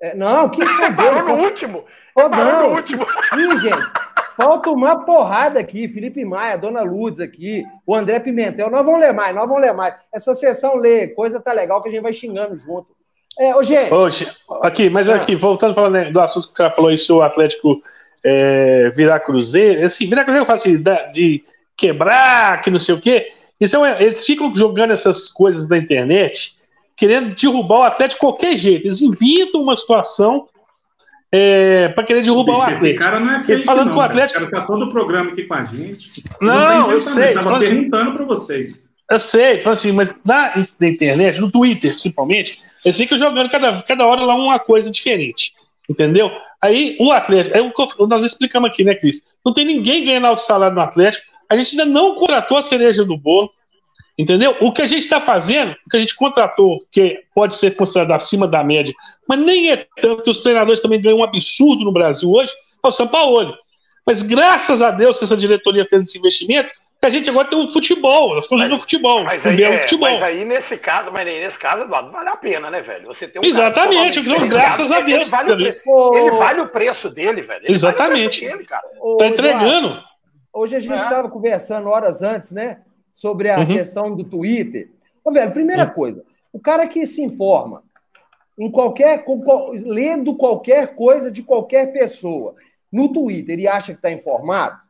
S1: É, não, que
S3: isso Parou no último.
S1: Ô, não. no último. Ih, gente, falta uma porrada aqui. Felipe Maia, Dona Lourdes aqui, o André Pimentel. Nós vamos ler mais, nós vamos ler mais. Essa sessão lê, coisa tá legal que a gente vai xingando junto. É, ô, gente. Hoje,
S2: aqui, mas ah. aqui, voltando falando né, do assunto que o cara falou aí, se o Atlético é, virar Cruzeiro, assim, virar Cruzeiro eu falo assim, de quebrar, que não sei o quê. Isso é, eles ficam jogando essas coisas na internet, querendo derrubar o Atlético de qualquer jeito. Eles inventam uma situação é, para querer derrubar Bicho, o Atlético. Esse
S4: cara não é fake, falando não, com o Atlético. Cara tá todo o programa aqui com a gente.
S2: Não, eu sei.
S4: Estava assim, perguntando assim, para vocês.
S2: Eu sei, então assim, mas na, na internet, no Twitter principalmente, eles ficam jogando cada, cada hora lá uma coisa diferente. Entendeu? Aí o Atlético, é nós explicamos aqui, né, Cris? Não tem ninguém ganhando alto salário no Atlético. A gente ainda não contratou a cereja do bolo. Entendeu? O que a gente está fazendo, o que a gente contratou, que pode ser considerado acima da média, mas nem é tanto que os treinadores também ganham um absurdo no Brasil hoje, é o São Paulo. Mas graças a Deus que essa diretoria fez esse investimento, a gente agora tem um futebol, nós estamos jogando futebol,
S3: mas aí, é, futebol. Mas aí, nesse caso, mas nesse caso, Eduardo, vale a pena, né, velho? Você tem um
S2: Exatamente, então, graças a Deus.
S3: Ele vale, o, ele vale, o preço dele, velho. Ele
S2: Exatamente. Vale dele, cara. tá entregando. Eduardo,
S1: hoje a gente estava é. conversando horas antes, né, sobre a uhum. questão do Twitter. Ô, velho, primeira uhum. coisa, o cara que se informa em qualquer, lendo qualquer coisa de qualquer pessoa no Twitter e acha que está informado,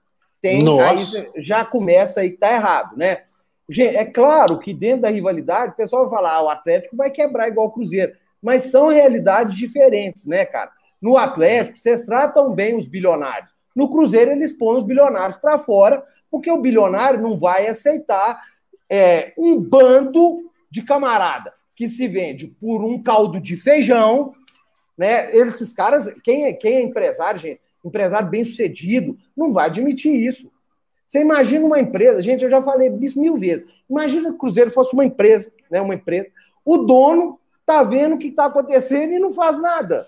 S1: tem, Nossa. aí já começa aí que tá errado, né? Gente, é claro que dentro da rivalidade o pessoal vai falar, ah, o Atlético vai quebrar igual o Cruzeiro, mas são realidades diferentes, né, cara? No Atlético, vocês tratam bem os bilionários. No Cruzeiro, eles põem os bilionários para fora, porque o bilionário não vai aceitar é, um bando de camarada que se vende por um caldo de feijão, né? Esses caras, quem é, quem é empresário, gente, empresário bem sucedido, não vai admitir isso. Você imagina uma empresa, gente, eu já falei isso mil vezes. Imagina que o Cruzeiro fosse uma empresa, né? Uma empresa. O dono tá vendo o que está acontecendo e não faz nada.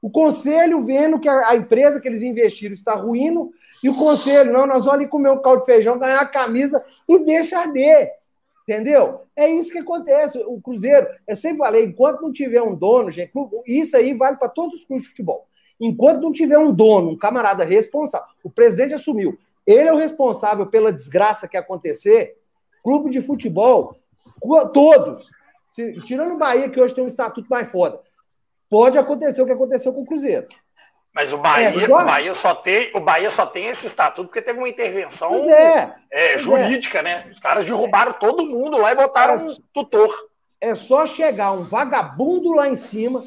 S1: O conselho vendo que a, empresa que eles investiram está ruindo, e o conselho, não, nós vamos ali comer um caldo de feijão, ganhar a camisa e deixa arder. Entendeu? É isso que acontece. O Cruzeiro, eu sempre falei, enquanto não tiver um dono, gente, isso aí vale para todos os clubes de futebol. Enquanto não tiver um dono, um camarada responsável, o presidente assumiu, ele é o responsável pela desgraça que acontecer, clube de futebol, todos, se, tirando o Bahia, que hoje tem um estatuto mais foda, pode acontecer o que aconteceu com o Cruzeiro.
S3: Mas o Bahia, é, só... o Bahia só tem, o Bahia só tem esse estatuto porque teve uma intervenção é, é, é, jurídica, né? Os caras derrubaram todo mundo lá e botaram um tutor.
S1: É só chegar um vagabundo lá em cima,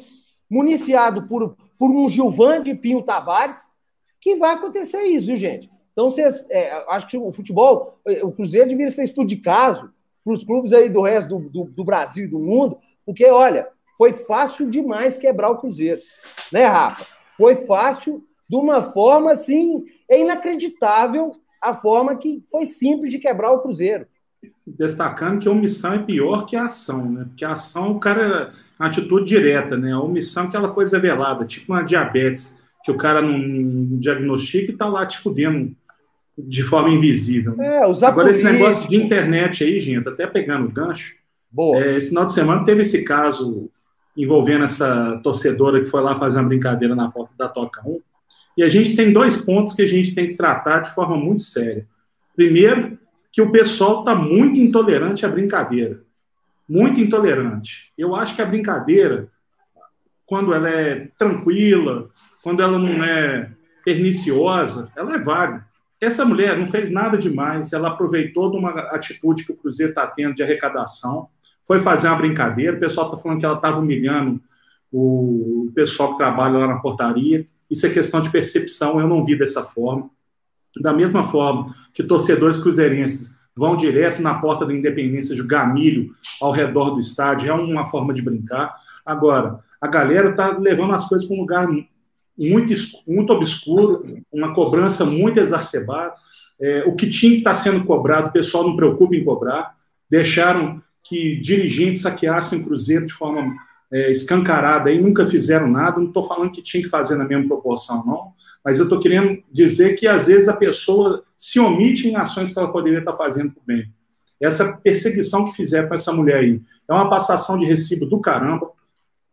S1: municiado por, por um Gilvan de Pinho Tavares, que vai acontecer isso, viu, gente? Então, vocês, é, acho que o futebol, o Cruzeiro deveria ser estudo de caso para os clubes aí do resto do, do, do Brasil e do mundo, porque, olha, foi fácil demais quebrar o Cruzeiro. Né, Rafa? Foi fácil, de uma forma assim, é inacreditável a forma que foi simples de quebrar o Cruzeiro.
S4: Destacando que a omissão é pior que a ação, né? Porque a ação, o cara, é atitude direta, né? A omissão é aquela coisa velada, tipo uma diabetes, que o cara não diagnostica e tá lá te fudendo de forma invisível. É, Agora, esse negócio de internet aí, gente, até pegando o gancho, Boa. É, esse final de semana teve esse caso envolvendo essa torcedora que foi lá fazer uma brincadeira na porta da Toca 1. E a gente tem dois pontos que a gente tem que tratar de forma muito séria. Primeiro, que o pessoal está muito intolerante à brincadeira. Muito intolerante. Eu acho que a brincadeira, quando ela é tranquila, quando ela não é perniciosa, ela é válida. Essa mulher não fez nada demais, ela aproveitou de uma atitude que o Cruzeiro está tendo de arrecadação foi fazer uma brincadeira. O pessoal está falando que ela estava humilhando o pessoal que trabalha lá na portaria. Isso é questão de percepção, eu não vi dessa forma. Da mesma forma que torcedores cruzeirenses vão direto na porta da Independência jogar milho ao redor do estádio, é uma forma de brincar. Agora, a galera está levando as coisas para um lugar muito, muito obscuro, uma cobrança muito exacerbada. É, o que tinha que estar tá sendo cobrado, o pessoal não preocupa em cobrar. Deixaram que dirigentes saqueassem o Cruzeiro de forma é, escancarada e nunca fizeram nada. Não estou falando que tinha que fazer na mesma proporção, não, mas eu estou querendo dizer que às vezes a pessoa se omite em ações que ela poderia estar fazendo por bem. Essa perseguição que fizeram com essa mulher aí é uma passação de recibo do caramba.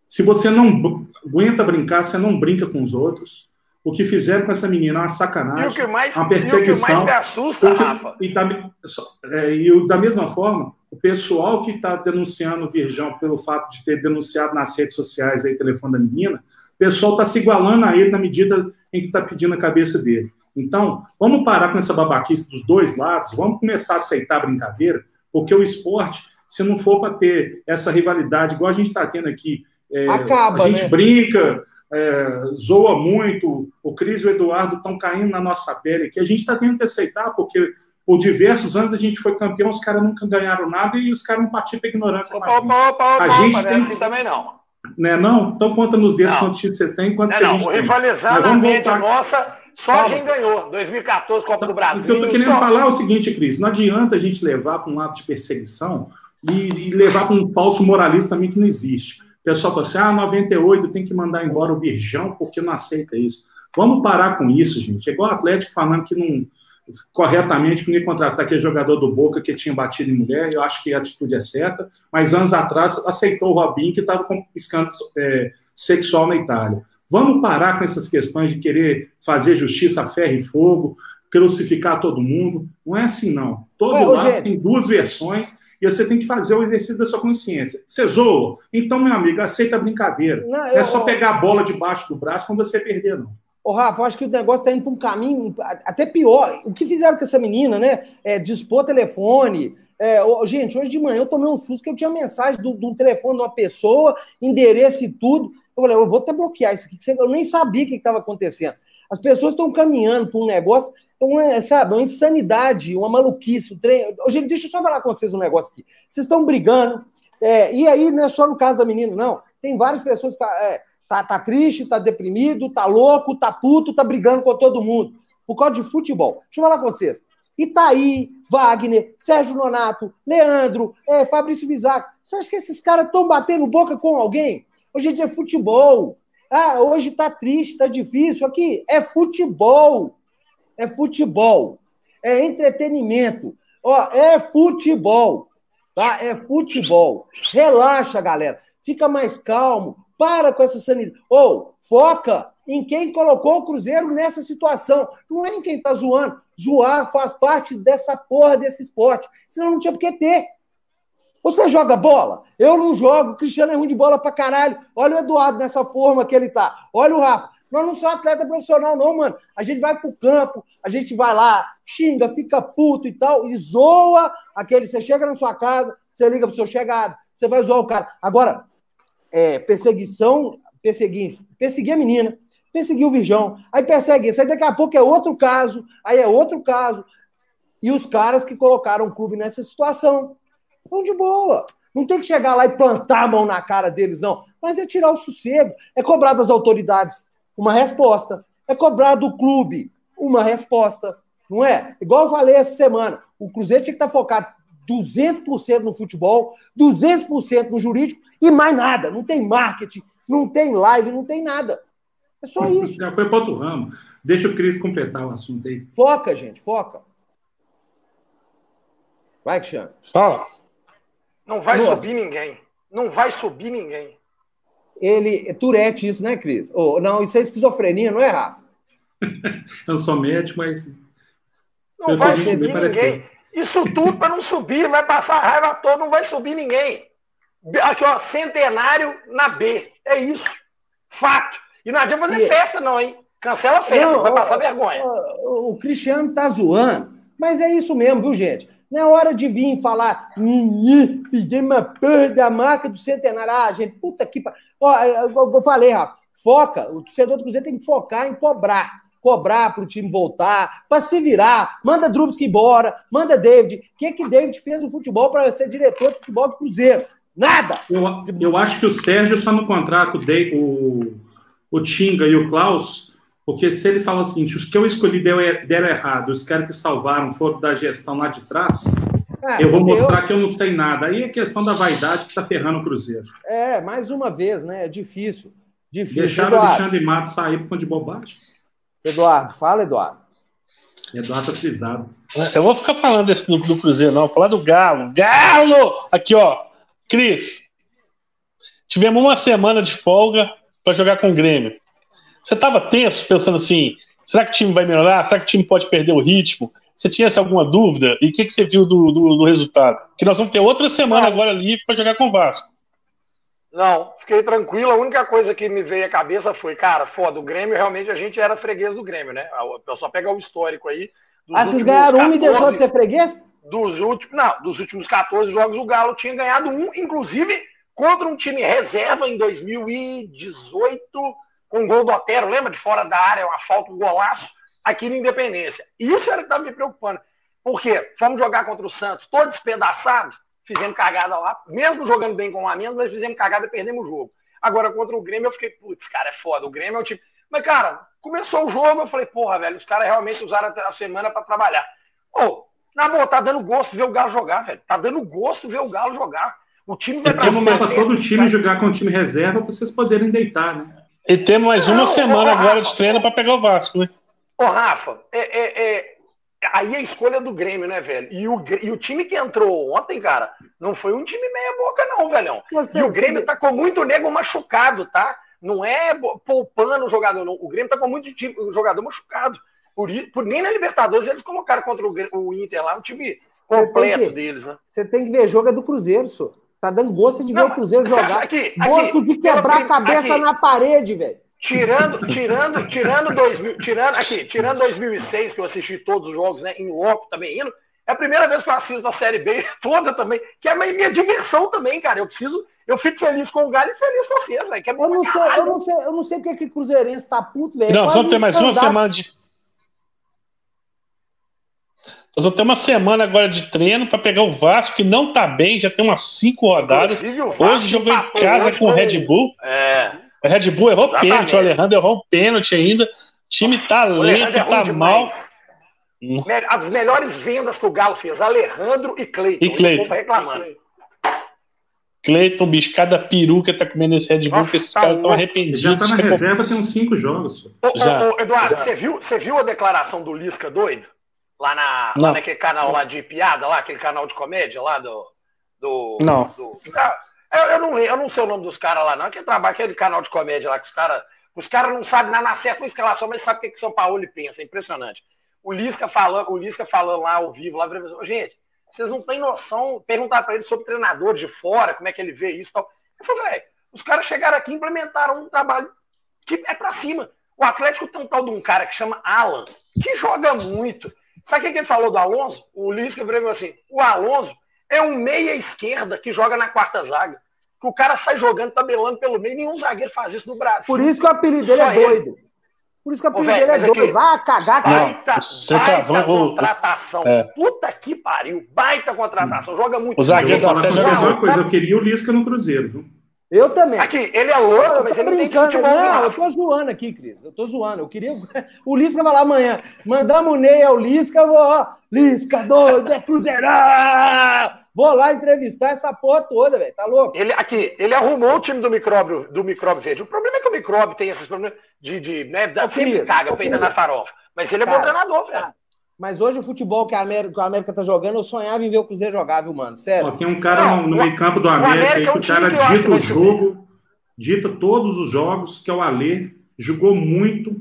S4: Se você não aguenta brincar, você não brinca com os outros. O que fizeram com essa menina é uma sacanagem, mais, uma perseguição. E, o que mais me assusta, Rafa. E, da, é, e da mesma forma, o pessoal que está denunciando o Virgão pelo fato de ter denunciado nas redes sociais aí o telefone da menina, o pessoal está se igualando a ele na medida em que está pedindo a cabeça dele. Então, vamos parar com essa babaquice dos dois lados, vamos começar a aceitar a brincadeira, porque o esporte, se não for para ter essa rivalidade, igual a gente está tendo aqui, é, Acaba, a gente né? brinca, é, zoa muito, o Cris e o Eduardo estão caindo na nossa pele aqui, a gente está tendo que aceitar, porque por diversos anos a gente foi campeão, os caras nunca ganharam nada e os caras não partiram para ignorância. Opa, opa, opa, a gente não tem... assim também não. Né, não? Então conta nos dedos não. quantos títulos vocês têm quantos não, que a gente não. tem.
S3: Rivalizar na mente nossa, só Calma. quem ganhou. 2014, Copa do Brasil. O que
S4: eu estou querendo só... falar é o seguinte, Cris, não adianta a gente levar para um ato de perseguição e, e levar para um falso moralista também que não existe. O pessoal fala assim, ah, 98 tem que mandar embora o Virgão porque não aceita isso. Vamos parar com isso, gente. É igual o Atlético falando que não corretamente que nem contratar aquele jogador do Boca que tinha batido em mulher, eu acho que a atitude é certa, mas anos atrás aceitou o Robinho que estava com escândalo é, sexual na Itália. Vamos parar com essas questões de querer fazer justiça a ferro e fogo, crucificar todo mundo. Não é assim, não. Todo Ô, lado gente. tem duas versões e você tem que fazer o exercício da sua consciência. Você zoa? Então, meu amigo, aceita a brincadeira. Não, eu... não é só pegar a bola debaixo do braço quando você perder, não.
S1: Ô, Rafa, acho que o negócio está indo para um caminho até pior. O que fizeram com essa menina, né? É, dispor telefone. É, gente, hoje de manhã eu tomei um susto que eu tinha mensagem do, do telefone de uma pessoa, endereço e tudo. Eu falei, eu vou até bloquear isso aqui, eu nem sabia o que estava acontecendo. As pessoas estão caminhando para um negócio, uma, sabe, uma insanidade, uma maluquice. Um trem... Gente, deixa eu só falar com vocês um negócio aqui. Vocês estão brigando, é, e aí não é só no caso da menina, não. Tem várias pessoas. É, tá, tá triste, tá deprimido, tá louco, tá puto, tá brigando com todo mundo. Por causa de futebol. Deixa eu falar com vocês. Itaí, Wagner, Sérgio Nonato, Leandro, é, Fabrício Bizac. Você acha que esses caras estão batendo boca com alguém? Hoje em dia é futebol. Ah, hoje tá triste, tá difícil. Aqui é futebol. É futebol. É entretenimento. Ó, é futebol. Tá? É futebol. Relaxa, galera. Fica mais calmo. Para com essa sanidade. Ou foca em quem colocou o Cruzeiro nessa situação. Não é em quem tá zoando. Zoar faz parte dessa porra desse esporte. Senão não tinha por que ter. Você joga bola? Eu não jogo. O Cristiano é ruim de bola pra caralho. Olha o Eduardo nessa forma que ele tá. Olha o Rafa. Nós não somos atleta profissional, não, mano. A gente vai pro campo, a gente vai lá, xinga, fica puto e tal, e zoa aquele. Você chega na sua casa, você liga pro seu chegado, você vai zoar o cara. Agora, é, perseguição, perseguir, perseguir a menina, perseguir o Virgão, aí persegue isso, aí daqui a pouco é outro caso, aí é outro caso. E os caras que colocaram o clube nessa situação estão de boa. Não tem que chegar lá e plantar a mão na cara deles, não. Mas é tirar o sossego, é cobrar das autoridades uma resposta, é cobrar do clube uma resposta, não é? Igual eu falei essa semana, o Cruzeiro tinha que estar focado 200% no futebol, 200% no jurídico e mais nada. Não tem marketing, não tem live, não tem nada. É só isso.
S4: Já foi para outro ramo. Deixa o Cris completar o assunto aí.
S1: Foca, gente, foca. Vai, Cristiano.
S3: Fala. Não vai Nossa. subir ninguém. Não vai subir ninguém.
S1: Ele. É Turete, isso, né, Cris? Oh, não, isso é esquizofrenia, não é, Rafa?
S4: Eu sou médico, mas.
S3: Não vai subir ninguém. Isso tudo para não subir, vai passar a raiva toda, não vai subir ninguém. Aqui, ó, centenário na B. É isso. Fato. E não adianta fazer e... festa, não, hein? Cancela a festa, não, vai passar vergonha.
S1: O, o, Cristiano tá zoando, mas é isso mesmo, viu, gente? Não é hora de vir falar, fizemos uma porra da marca do centenário. Ah, gente, puta que. Ó, eu, eu, eu falei, Rafa, foca. O torcedor do Cruzeiro tem que focar em cobrar cobrar para o time voltar, para se virar, manda Drubsky embora, manda David. O que que David fez no futebol para ser diretor de futebol do Cruzeiro? Nada!
S4: Eu, eu acho que o Sérgio só no contrato o, o, o Tinga e o Klaus, porque se ele fala o seguinte, os que eu escolhi deram, deram errado, os caras que salvaram foram da gestão lá de trás, é, eu vou mostrar eu... que eu não sei nada. Aí é questão da vaidade que está ferrando o Cruzeiro.
S1: É, mais uma vez, né? É difícil. difícil.
S4: Deixaram o Alexandre Matos sair por conta de bobagem.
S1: Eduardo, fala, Eduardo.
S4: Eduardo tá frisado.
S2: Eu vou ficar falando desse do, do Cruzeiro, não. Vou falar do Galo. Galo! Aqui, ó. Cris. Tivemos uma semana de folga para jogar com o Grêmio. Você estava tenso, pensando assim: será que o time vai melhorar? Será que o time pode perder o ritmo? Você tinha alguma dúvida? E o que, que você viu do, do, do, resultado? Que nós vamos ter outra semana agora livre para jogar com o Vasco.
S3: Não, fiquei tranquilo. A única coisa que me veio à cabeça foi, cara, foda, o Grêmio realmente a gente era freguês do Grêmio, né? Eu só pegar o histórico aí.
S1: Ah, vocês ganharam 14, um e deixou de ser freguês?
S3: Dos últimos, não, dos últimos 14 jogos o Galo tinha ganhado um, inclusive contra um time reserva em 2018, com um gol do Otero, lembra? De fora da área, uma falta, um golaço, aqui na Independência. Isso era que estava me preocupando. Por quê? Fomos jogar contra o Santos, todo despedaçado, fizemos cagada lá, mesmo jogando bem com o menos, mas fizemos cagada e perdemos o jogo. Agora, contra o Grêmio, eu fiquei, putz, cara, é foda. O Grêmio é o time. Mas, cara, começou o jogo, eu falei, porra, velho, os caras realmente usaram a semana para trabalhar. Pô, na boa, tá dando gosto ver o Galo jogar, velho. Tá dando gosto ver o Galo jogar. O time
S4: vai Tem momento para todo o time jogar com o time reserva para vocês poderem deitar, né?
S2: E temos mais uma Não, semana agora de treino para pegar o Vasco, né?
S3: Ô, Rafa, é, é, é, aí a escolha do Grêmio, né, velho? E o, e o time que entrou ontem, cara, não foi um time meia boca, não, velhão. Você, e o Grêmio você... tá com muito nego machucado, tá? Não é poupando o jogador, não. O Grêmio tá com muito time, jogador machucado. Por, por, nem na Libertadores eles colocaram contra o, o Inter lá um time completo que, deles, né?
S1: Você tem que ver jogo é do Cruzeiro, só. Tá dando gosto de ver não, o Cruzeiro jogar. Aqui, gosto aqui, de quebrar a cabeça aqui. na parede, velho.
S3: Tirando, tirando, tirando, 2000, tirando, aqui, tirando 2006, que eu assisti todos os jogos, né, em loco também indo, é a primeira vez que eu assisto a Série B toda também, que é a minha diversão também, cara. Eu preciso, eu fico feliz com o Galo e feliz com vocês, velho. É
S1: eu, não sei, eu não sei, eu não sei porque que o Cruzeirense tá puto, velho.
S2: Não, vamos ter mais uma semana de. Nós vamos ter uma semana agora de treino para pegar o Vasco, que não tá bem, já tem umas cinco rodadas. Hoje jogou em casa com o Red Bull. É. O Red Bull errou Exatamente. pênalti, o Alejandro errou um pênalti ainda. O time tá lento, é tá mal.
S3: Hum. As melhores vendas que o Galo fez, Alejandro e Cleiton.
S2: E Cleiton. reclamando. Cleiton, bicho, cada peruca tá comendo esse Red Bull, porque esses tá caras estão arrependidos.
S4: Já tá na reserva, tem uns cinco jogos.
S3: Ô, Já. Ô, ô, Eduardo, você viu, você viu a declaração do Lisca doido? Lá, na, lá naquele canal lá de piada, lá, aquele canal de comédia lá do. do
S2: não.
S3: Do, eu, eu, não, eu não sei o nome dos caras lá, não. Aquele trabalho, aquele canal de comédia lá que os caras. Os caras não sabem nada na certa escalação, mas sabem o que, que São Paulo pensa. É impressionante. O Lisca falando, o Lisca falando lá ao vivo, lá, gente, vocês não têm noção. Perguntar para ele sobre treinador de fora, como é que ele vê isso e tal. Eu falei, velho, os caras chegaram aqui e implementaram um trabalho que é para cima. O Atlético tem um tal de um cara que chama Alan, que joga muito. Sabe o que ele falou do Alonso? O Lisca falou assim: o Alonso é um meia esquerda que joga na quarta zaga. Que o cara sai jogando, tabelando pelo meio, nenhum zagueiro faz isso no Brasil.
S1: Por isso que o apelido dele é doido. Por isso que o apelido dele é doido. Aqui, Vai cagar,
S3: cara. Baita, baita tá contratação. É. Puta que pariu. Baita contratação. Joga muito.
S4: O zagueiro da uma coisa. Eu queria o Lisca no Cruzeiro, viu?
S1: Eu também.
S3: Aqui, ele é louco, eu mas ele brincando.
S1: Não, não eu tô zoando aqui, Cris. Eu tô zoando. Eu queria. O Lisca vai lá amanhã. Mandamos o Ney ao Lisca, vou, ó. Lisca doido, é Cruzeirão! Vou lá entrevistar essa porra toda, velho. Tá louco?
S3: Ele, aqui, ele arrumou o time do micróbio, do micróbio verde. O problema é que o micróbio tem esses problemas de. de né, da, sempre caga feita na farofa. Mas ele é Cara, bom treinador, velho.
S1: Mas hoje o futebol que a América, que a América tá jogando, eu sonhava em ver o Cruzeiro jogar, viu, mano? Sério. Ó,
S4: tem um cara não, no, no meio campo do América, América aí, que é o cara que dita o jogo, dita todos os jogos, que é o Alê, jogou muito.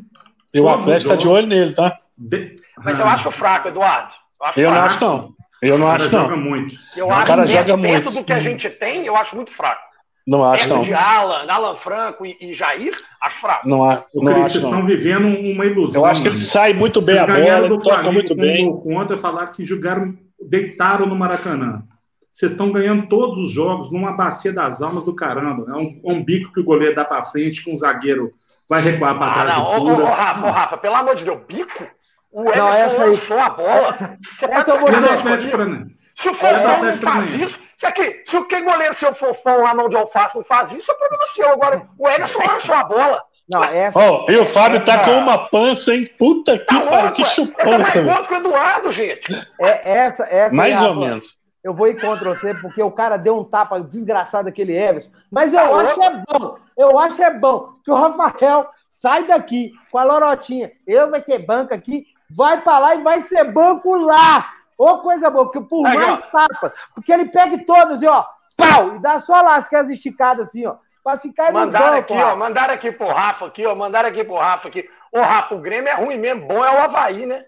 S2: E o Atlético tá de olho nele, tá?
S3: De... Mas eu acho fraco, Eduardo.
S2: Eu, acho eu fraco. não acho, não. Eu não acho, não.
S4: joga muito.
S3: Eu acho, cara joga dentro muito. do que a gente tem, eu acho muito fraco.
S2: Não acho, não.
S3: de Alan, Alan Franco e, e Jair, acho fraco.
S2: Não,
S4: há, não
S2: acho,
S4: vocês estão vivendo uma ilusão.
S2: Eu acho que ele sai muito bem vocês a bola, do toca muito bem.
S4: Contra falar que jogaram, deitaram no Maracanã. Vocês estão ganhando todos os jogos numa bacia das almas do caramba. É um, um bico que o goleiro dá para frente, que um zagueiro vai recuar para trás. Ah,
S3: não, ô, ô, Rafa, ô, Rafa, pelo amor de Deus, bico? O Everton não, essa aí, a bola. Essa,
S1: essa eu vou dizer.
S3: Se o Fofão não faz isso, se, aqui, se o que goleiro seu Fofão lá no de Alface não faz isso, é problema seu. Agora, o Ederson lançou a bola.
S2: Não, essa... oh, e o Fábio tá com uma pança, hein? Puta que tá pariu, que chupança.
S3: É que o Eduardo, gente.
S1: É, essa, essa
S2: Mais ou menos.
S1: Eu vou ir contra você, porque o cara deu um tapa desgraçado daquele Everson. Mas eu tá acho é bom. Eu acho é bom que o Rafael sai daqui com a lorotinha. Eu vai ser banco aqui, vai para lá e vai ser banco lá. Ô, coisa boa, porque por Aí, mais ó. tapas, porque ele pega todas e ó, pau, e dá só lá as esticadas assim, ó, pra ficar
S3: Mandaram aqui, ó, mandaram aqui pro Rafa aqui, ó, mandaram aqui pro Rafa aqui. Ô, Rafa, o Grêmio é ruim mesmo, bom é o Havaí, né?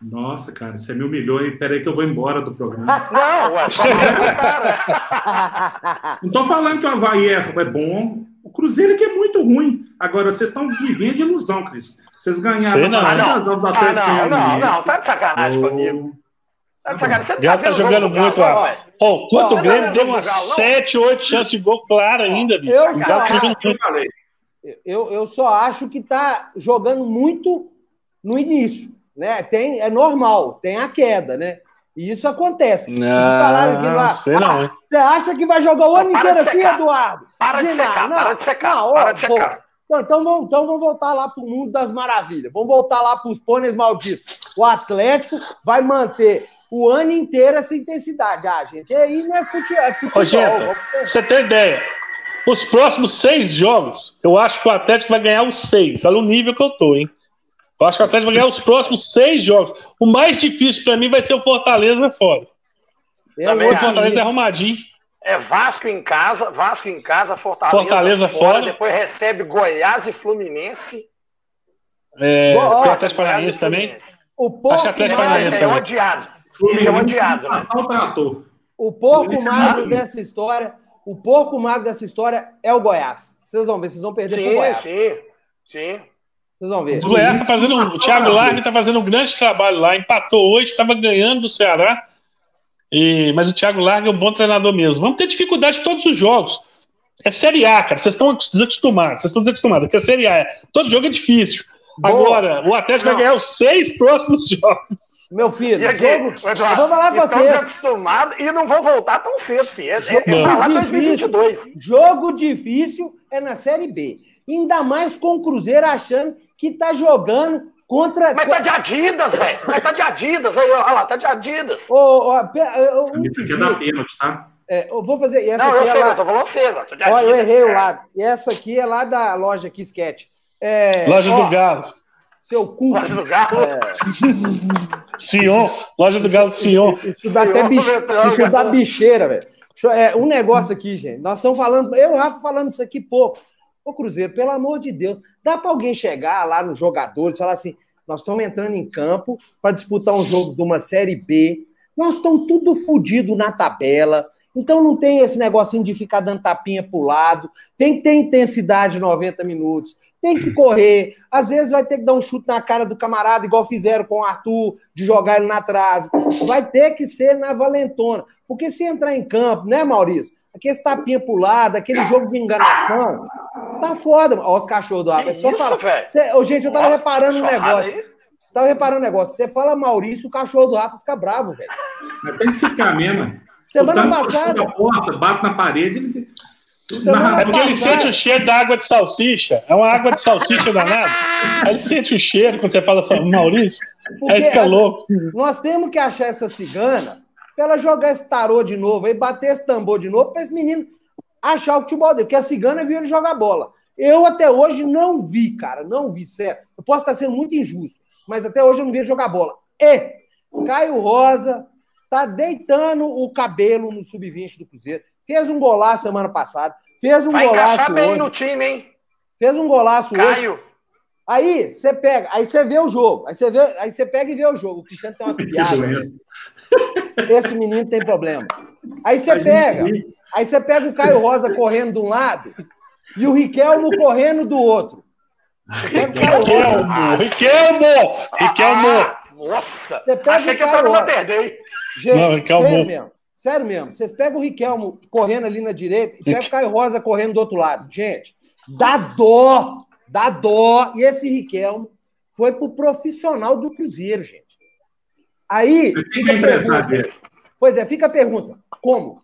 S4: Nossa, cara, você me humilhou aí. Peraí que eu vou embora do programa.
S3: Não, ué, só
S4: Não tô falando que o Havaí é, é bom. O Cruzeiro é que é muito ruim. Agora, vocês estão vivendo de ilusão, Cris. Vocês ganharam
S3: não. Ah, não. não, não, não, não, tá de sacanagem oh. comigo. Tá de sacanagem. Você
S2: tá, tá jogando muito, ó. Oh, quanto o Grêmio deu umas 7, 8 chances de gol claro ainda, bicho.
S1: Eu, só acho, eu, eu só acho que tá jogando muito no início. Né? Tem, é normal, tem a queda, né? E isso acontece.
S2: Não, lá, sei não,
S1: ah, Você acha que vai jogar o ano inteiro assim, Eduardo?
S3: Para de secar, não, para de secar, não, para de secar.
S1: Então, então, vamos, então vamos voltar lá para o mundo das maravilhas. Vamos voltar lá para os pôneis malditos. O Atlético vai manter o ano inteiro essa intensidade. Ah, gente, aí não é futebol. É futebol. Ô,
S2: gente, você tem ideia? Os próximos seis jogos, eu acho que o Atlético vai ganhar os seis. Olha o nível que eu tô, hein? Eu acho que o Atlético vai ganhar os próximos seis jogos. O mais difícil para mim vai ser o Fortaleza fora. Eu o Fortaleza é arrumadinho.
S3: É Vasco em casa, Vasco em casa, Fortaleza,
S2: Fortaleza fora, fora.
S3: Depois recebe Goiás e Fluminense.
S2: É, Boa, tem o Atlético Paranaense também.
S1: O pouco
S2: Acho que Atlético Paranaense
S3: é odiado. Fluminense é odiado, né?
S1: O pouco magro dessa história, o pouco magro dessa história é o Goiás. Vocês vão ver, vocês vão perder sim, pro Goiás.
S3: Sim, sim.
S1: Vocês vão ver.
S2: O Goiás tá fazendo. O Thiago Largue está fazendo um grande trabalho lá. Empatou hoje, estava ganhando do Ceará. E, mas o Thiago Largue é um bom treinador mesmo. Vamos ter dificuldade em todos os jogos. É Série A, cara. Vocês estão desacostumados. Vocês estão desacostumados, porque a Série A é. Todo jogo é difícil. Boa. Agora, o Atlético Não. vai ganhar os seis próximos jogos.
S1: Meu filho,
S3: e aqui, jogo, Eduardo, eu vou falar com vocês. acostumados e não vão voltar tão cedo, filho. É, é, é
S1: jogo, é difícil, jogo difícil é na Série B. Ainda mais com o Cruzeiro achando que está jogando Contra...
S3: Mas tá de Adidas, velho. Mas tá de Adidas. Aí, olha lá, tá de Adidas. Ô,
S1: oh, oh,
S4: um Isso aqui é da pênalti, tá?
S1: É, eu vou fazer. Essa
S3: não,
S1: aqui
S3: eu
S1: é
S3: sei,
S1: lá...
S3: eu tô falando cega.
S1: Olha, eu errei o lado. E essa aqui é lá da loja aqui, Sketch. É,
S2: loja ó, do Galo.
S1: Seu cu.
S3: Loja do Galo. É...
S2: Sion. Loja do Galo Sion.
S1: Isso dá até biche... Isso dá bicheira, velho. É, um negócio aqui, gente. Nós estamos falando. Eu e o Rafa falando isso aqui pouco. Ô, Cruzeiro, pelo amor de Deus, dá para alguém chegar lá nos jogadores e falar assim: nós estamos entrando em campo para disputar um jogo de uma Série B. Nós estamos tudo fodido na tabela. Então não tem esse negocinho de ficar dando tapinha para o lado. Tem que ter intensidade 90 minutos. Tem que correr. Às vezes vai ter que dar um chute na cara do camarada, igual fizeram com o Arthur, de jogar ele na trave. Vai ter que ser na valentona. Porque se entrar em campo, né, Maurício? Aquele tapinha pro lado, aquele jogo de enganação, tá foda. Olha os cachorros do ar. É só falar. Cê, gente, eu tava reparando um negócio. Tava reparando um negócio. Você fala Maurício, o cachorro do Rafa fica bravo, velho.
S4: Mas tem que ficar mesmo.
S1: Semana passada.
S4: porta, bate na parede, ele
S2: Semana é porque ele sente o cheiro da água de salsicha. É uma água de salsicha danada. Aí ele sente o cheiro quando você fala assim, Maurício. Porque aí fica louco.
S1: Nós temos que achar essa cigana pra ela jogar esse tarô de novo, aí bater esse tambor de novo, pra esse menino achar o futebol dele. Porque a cigana viu ele jogar bola. Eu até hoje não vi, cara, não vi, sério. Eu posso estar sendo muito injusto, mas até hoje eu não vi ele jogar bola. E Caio Rosa tá deitando o cabelo no sub-20 do Cruzeiro. Fez um golaço semana passada, fez um
S3: Vai
S1: golaço
S3: bem
S1: hoje.
S3: no time, hein?
S1: Fez um golaço
S3: Caio.
S1: hoje. Aí você pega, aí você vê o jogo, aí você vê, aí você pega e vê o jogo. O Cristiano tem umas piadas. Esse menino tem problema. Aí você pega, aí você pega o Caio Rosa correndo de um lado e o Riquelmo correndo do outro.
S2: Riquelmo, Riquelmo, Riquelmo.
S3: Nossa,
S1: Você pega
S3: achei
S1: o
S3: que
S1: Caio Rosa.
S3: perder?
S1: Gente,
S2: Não, Riquelmo.
S1: sério mesmo. Sério mesmo. Vocês pegam o Riquelmo correndo ali na direita e pega o Caio Rosa correndo do outro lado. Gente, dá dó, dá dó. E esse Riquelmo foi pro profissional do Cruzeiro, gente. Aí fica
S4: o
S1: a
S4: empresário
S1: pergunta.
S4: dele?
S1: Pois é, fica a pergunta. Como?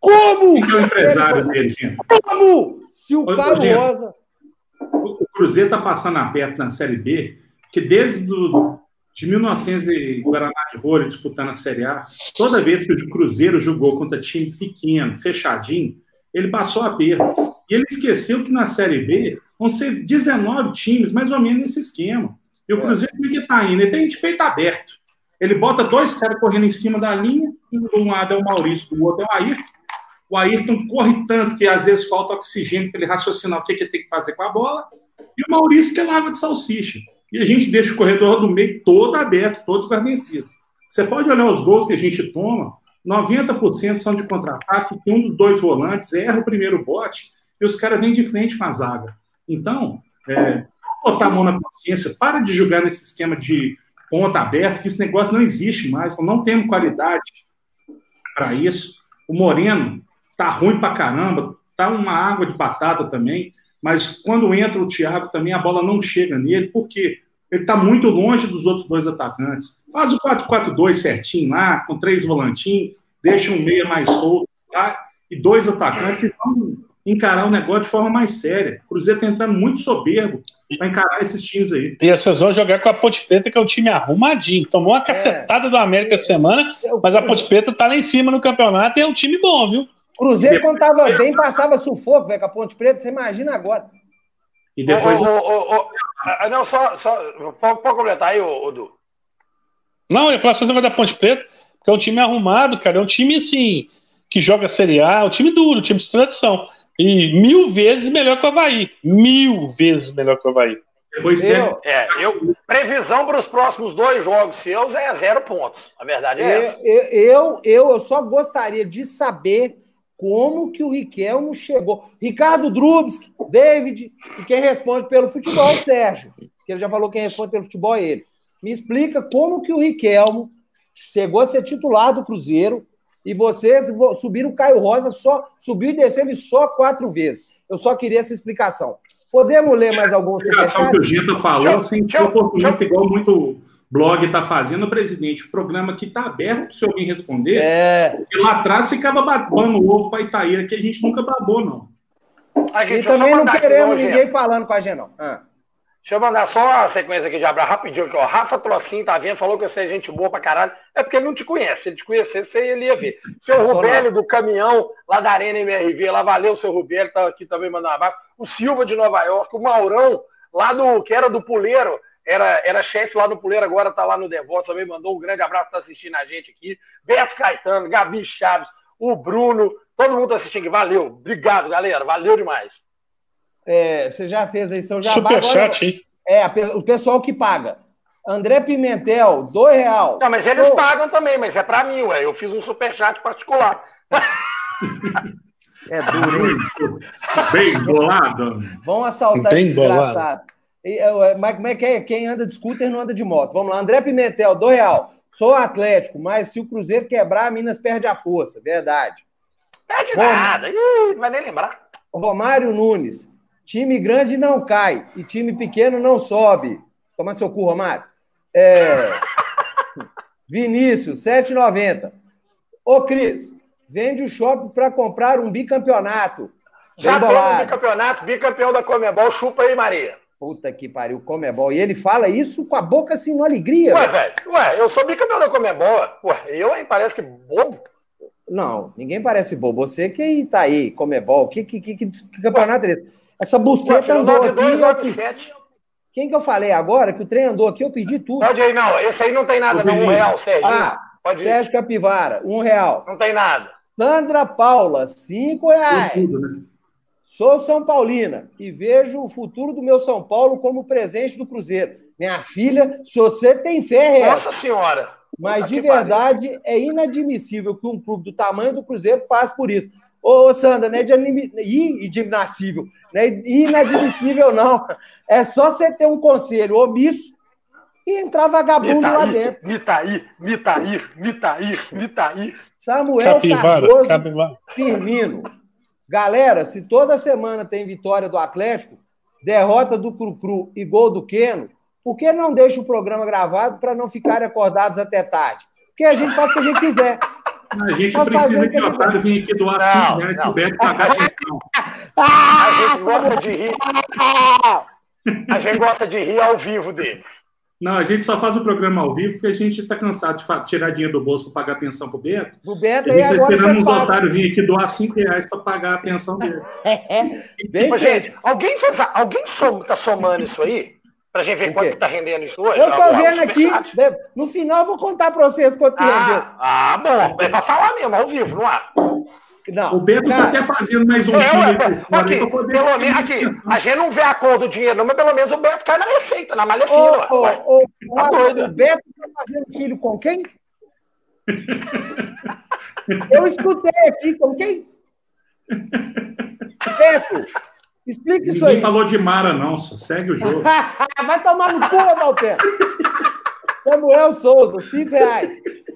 S1: Como?
S4: É o empresário
S1: Ele-
S4: dele, gente?
S1: Como? Se o
S4: Ô,
S1: Caio. Rosa.
S4: O o Cruzeiro está passando aperto na Série B, que desde do, de 1900 e Guaraná de Rolha disputando a Série A, toda vez que o Cruzeiro jogou contra time pequeno, fechadinho, ele passou aperto. E ele esqueceu que na Série B vão ser 19 times, mais ou menos nesse esquema. E o
S1: É.
S4: Cruzeiro, como é que tá indo? Ele tem de peito aberto. Ele bota dois caras correndo em cima da linha, um lado é o Maurício, do outro é o Ayrton. O Ayrton corre tanto que às vezes falta oxigênio para ele raciocinar o que, que ele tem que fazer com a bola. E o Maurício que é na água de salsicha. E a gente deixa o corredor do meio todo aberto, todos guarnecidos. Você pode olhar os gols que a gente toma, 90% são de contra-ataque, que um dos dois volantes erra o primeiro bote e os caras vêm de frente com a zaga. Então, é, botar a mão na consciência, para de jogar nesse esquema de ponta aberta, que esse negócio não existe mais, nós não temos qualidade para isso. O Moreno tá ruim pra caramba, tá uma água de batata também, mas quando entra o Thiago também a bola não chega nele, porque ele tá muito longe dos outros dois atacantes. Faz o 4-4-2 certinho lá, com três volantinhos, deixa um meia mais solto lá, e dois atacantes e vamos encarar o negócio de forma mais séria. O Cruzeiro tá entrando muito soberbo para encarar esses times aí.
S2: E vocês vão jogar com a Ponte Preta, que é um time arrumadinho. Tomou uma cacetada do América essa semana, mas a Ponte Preta tá lá em cima no campeonato e é um time bom, viu?
S1: Cruzeiro, quando tava bem, passava sufoco, velho, com a Ponte Preta. Você imagina agora.
S4: E depois.
S3: Ô, ô, ah, não, só, só pode, completar aí, ô, ô, Du.
S2: Não, eu ia falar só da Ponte Preta, que é um time arrumado, cara. É um time, assim, que joga Série A, é um time duro, um time de tradição. E mil vezes melhor que o Havaí. Mil vezes melhor que o Havaí.
S4: depois
S1: Eu,
S3: É, eu, previsão para os próximos dois jogos seus é zero pontos. A verdade é essa.
S1: eu, eu, eu, eu só gostaria de saber como que o Riquelmo chegou. Ricardo Drubski, David, e quem responde pelo futebol é o Sérgio. Que ele já falou que quem responde pelo futebol é ele. Me explica como que o Riquelmo chegou a ser titular do Cruzeiro e vocês vo- subiram o Caio Rosa, só subiu e desceu ele só quatro vezes. Eu só queria essa explicação. Podemos ler mais algum
S4: A explicação que o? Genta falou, sem ser
S3: eu-
S4: oportunista, igual muito blog está fazendo, presidente. O programa aqui está aberto para se alguém responder.
S1: É,
S4: Porque lá atrás ficava babando o ovo para Itaíra, que a gente nunca babou, não.
S3: Aqui,
S1: e também não queremos ninguém falando com a gente, não. Ah.
S3: Deixa eu mandar só a sequência aqui de abraço rapidinho. Aqui, ó. Rafa Trocinho tá vendo, falou que você é gente boa pra caralho. É porque ele não te conhece. Se ele te conhecesse, ele ia ver. Seu Rubélio do caminhão lá da Arena MRV, lá valeu, seu Rubélio, tá aqui também mandando um abraço. O Silva de Nova York, o Maurão, lá do, que era do Puleiro, era, era chefe lá do Puleiro, agora tá lá no Devoto, também mandou um grande abraço, tá assistindo a gente aqui. Beto Caetano, Gabi Chaves, o Bruno, todo mundo tá assistindo. Valeu, obrigado, galera, valeu demais.
S1: É, você já fez aí seu
S2: jabá. Superchat, hein?
S1: É, o pessoal que paga. André Pimentel, dois real.
S3: Não, mas eles Sou... pagam também, mas é para mim, ué. Eu fiz um superchat particular.
S1: É duro, hein?
S4: Bem bolado.
S1: Vão assaltar Bem esse desgraçado. É, mas como é que é? Quem anda de scooter não anda de moto. Vamos lá. André Pimentel, dois real. Sou Atlético, mas se o Cruzeiro quebrar, Minas perde a força. Verdade.
S3: Perde Bom, nada. Ih, não vai nem lembrar.
S1: Romário Nunes. Time grande não cai e time pequeno não sobe. Toma seu cu, Romário. É... Vinícius, 7,90. Ô, Cris, vende o shopping para comprar um bicampeonato.
S3: Já tem um bicampeonato, bicampeão da Comebol, chupa aí, Maria.
S1: Puta que pariu, Comebol. E ele fala isso com a boca assim, uma alegria.
S3: Ué, velho, ué, eu sou bicampeão da Comebol. Ué, eu, hein, parece que bobo.
S1: Não, ninguém parece bobo. Você que tá aí, Comebol, que, que, que, que campeonato é esse? Essa buceta andou aqui. Quem que eu falei agora? Que o trem andou aqui, eu perdi tudo.
S3: Pode aí, não. Esse aí não tem nada, não. Um real, Sérgio.
S1: Ah, Pode Sérgio ir. Capivara, um real.
S3: Não tem nada.
S1: Sandra Paula, cinco reais. Tudo, né? Sou São Paulina e vejo o futuro do meu São Paulo como presente do Cruzeiro. Minha filha, se você tem fé,
S3: é. Nossa Senhora!
S1: Mas de verdade, é inadmissível que um clube do tamanho do Cruzeiro passe por isso. Ô, Sandra, não é de inadmissível, não é inadmissível, não. É só você ter um conselho omisso e entrar vagabundo lá dentro.
S3: Mitaí, Mitaí, Mitaí, Mitaí.
S1: Samuel Capivara, Cardoso Capivara. Firmino. Galera, se toda semana tem vitória do Atlético, derrota do Cru-Cru e gol do Queno, por que não deixa o programa gravado para não ficarem acordados até tarde? Porque a gente faz o que a gente quiser.
S4: A gente Pode precisa que o Otário venha aqui doar 5 reais pro Beto pagar a
S3: pensão. A gente gosta de rir. A gente gosta de rir ao vivo dele.
S4: Não, a gente só faz o programa ao vivo porque a gente está cansado de tirar dinheiro do bolso para pagar a pensão pro Beto.
S1: O Beto
S4: aí agora. Esperamos o otário vir aqui doar 5 reais para pagar a pensão dele.
S3: É, bem Mas, gente, alguém está somando isso aí? Pra gente ver quanto está rendendo isso hoje.
S1: Eu tô vendo aqui. No final eu vou contar para vocês quanto que
S3: ah,
S1: rendeu.
S3: Ah, bom. É para falar mesmo, ao vivo, não há.
S4: Não, o Beto está até fazendo mais um é,
S3: filho. Aqui, poder... pelo menos, aqui, a gente não vê a cor do dinheiro, não, mas pelo menos o Beto cai na receita, na malha fina.
S1: Ô, ô, ô, tá o Beto está fazendo filho com quem? Eu escutei aqui com quem? Beto, Explica
S4: Ninguém
S1: isso aí. Ninguém
S4: falou de Mara, não, só segue o jogo.
S1: Vai tomar no cu, Malter. Samuel Souza, cinco reais.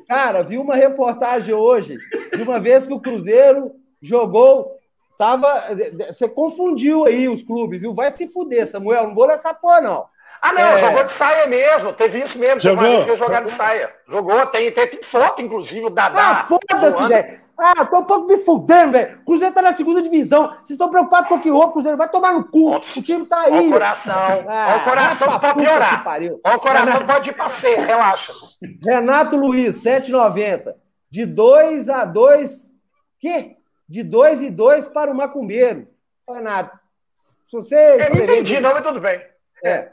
S1: Cara, vi uma reportagem hoje de uma vez que o Cruzeiro jogou. Tava, você confundiu aí os clubes, viu? Vai se fuder, Samuel. Não vou nessa porra, não.
S3: Ah, não, é... jogou de saia mesmo. Teve isso mesmo. Jogou? Jogar de saia. Jogou, tem, tem, tem foto, inclusive, da.
S1: Ah, foda-se, velho. Ah, tô um pouco me fudendo, velho. O Cruzeiro tá na segunda divisão. Vocês estão preocupados com o que o Cruzeiro vai tomar no cu. O time tá aí.
S3: O coração. Ah, o coração pode piorar. O coração Renato... pode ir pra ser, relaxa.
S1: Renato Luiz, 7,90. De 2 a 2. Quê? De 2 e 2 para o Macumbeiro. Renato, se você.
S3: Eu não entendi, não, mas tudo bem.
S1: É.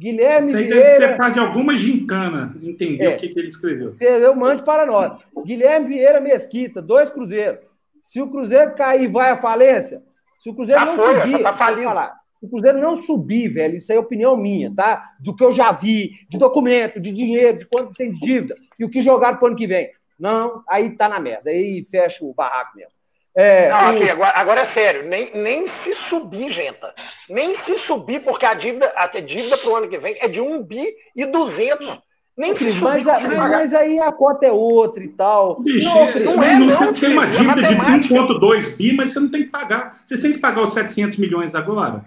S1: Guilherme Isso aí
S4: Vieira. deve ser parte de alguma gincana, entender é, o que, que, ele escreveu.
S1: Eu mande para nós. Guilherme Vieira Mesquita, dois Cruzeiros. Se o Cruzeiro cair, vai à falência. Se o Cruzeiro já não foi, subir, tá falar, se o Cruzeiro não subir, velho, isso aí é opinião minha, tá? Do que eu já vi, de documento, de dinheiro, de quanto tem de dívida e o que jogaram pro ano que vem. Não, aí tá na merda. Aí fecha o barraco mesmo.
S3: É, não, aqui, agora, agora, é sério, nem, nem se subir, gente. Nem se subir, porque a dívida, a dívida para o ano que vem é de 1 bi e 200. Nem
S1: Cris, mas, mas, mas, aí a cota é outra e tal.
S4: Bicho, não, Cris, não, é, não, não tem uma dívida de 1,2 bi, mas você não tem que pagar. Vocês têm que pagar os 700 milhões agora?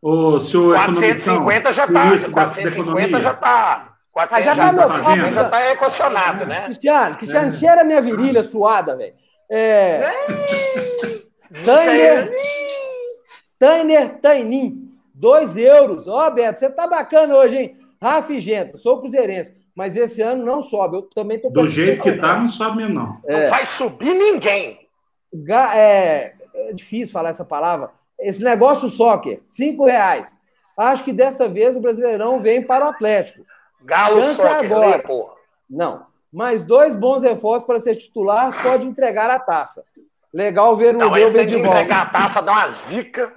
S4: O senhor
S3: 450 já está. 450 já está. 400 já está tá já está equacionado, né?
S1: Cristiano, Cristiano, é. cheira minha virilha suada, velho. É. Tainer, Tainer Tainin, 2 euros. Ó, oh, Beto, você tá bacana hoje, hein? Rafa Genta, sou cruzeirense, mas esse ano não sobe. Eu também tô
S4: Do jeito que tá, não sobe mesmo, não.
S3: É. Não vai subir ninguém.
S1: É, é difícil falar essa palavra. Esse negócio soccer, 5 reais. Acho que desta vez o Brasileirão vem para o Atlético.
S3: Galo Chance soccer, agora. Lê, porra.
S1: Não. Mais dois bons reforços para ser titular, pode entregar a taça. Legal ver o não, Neuber de volta.
S3: Entregar a taça, dar uma zica.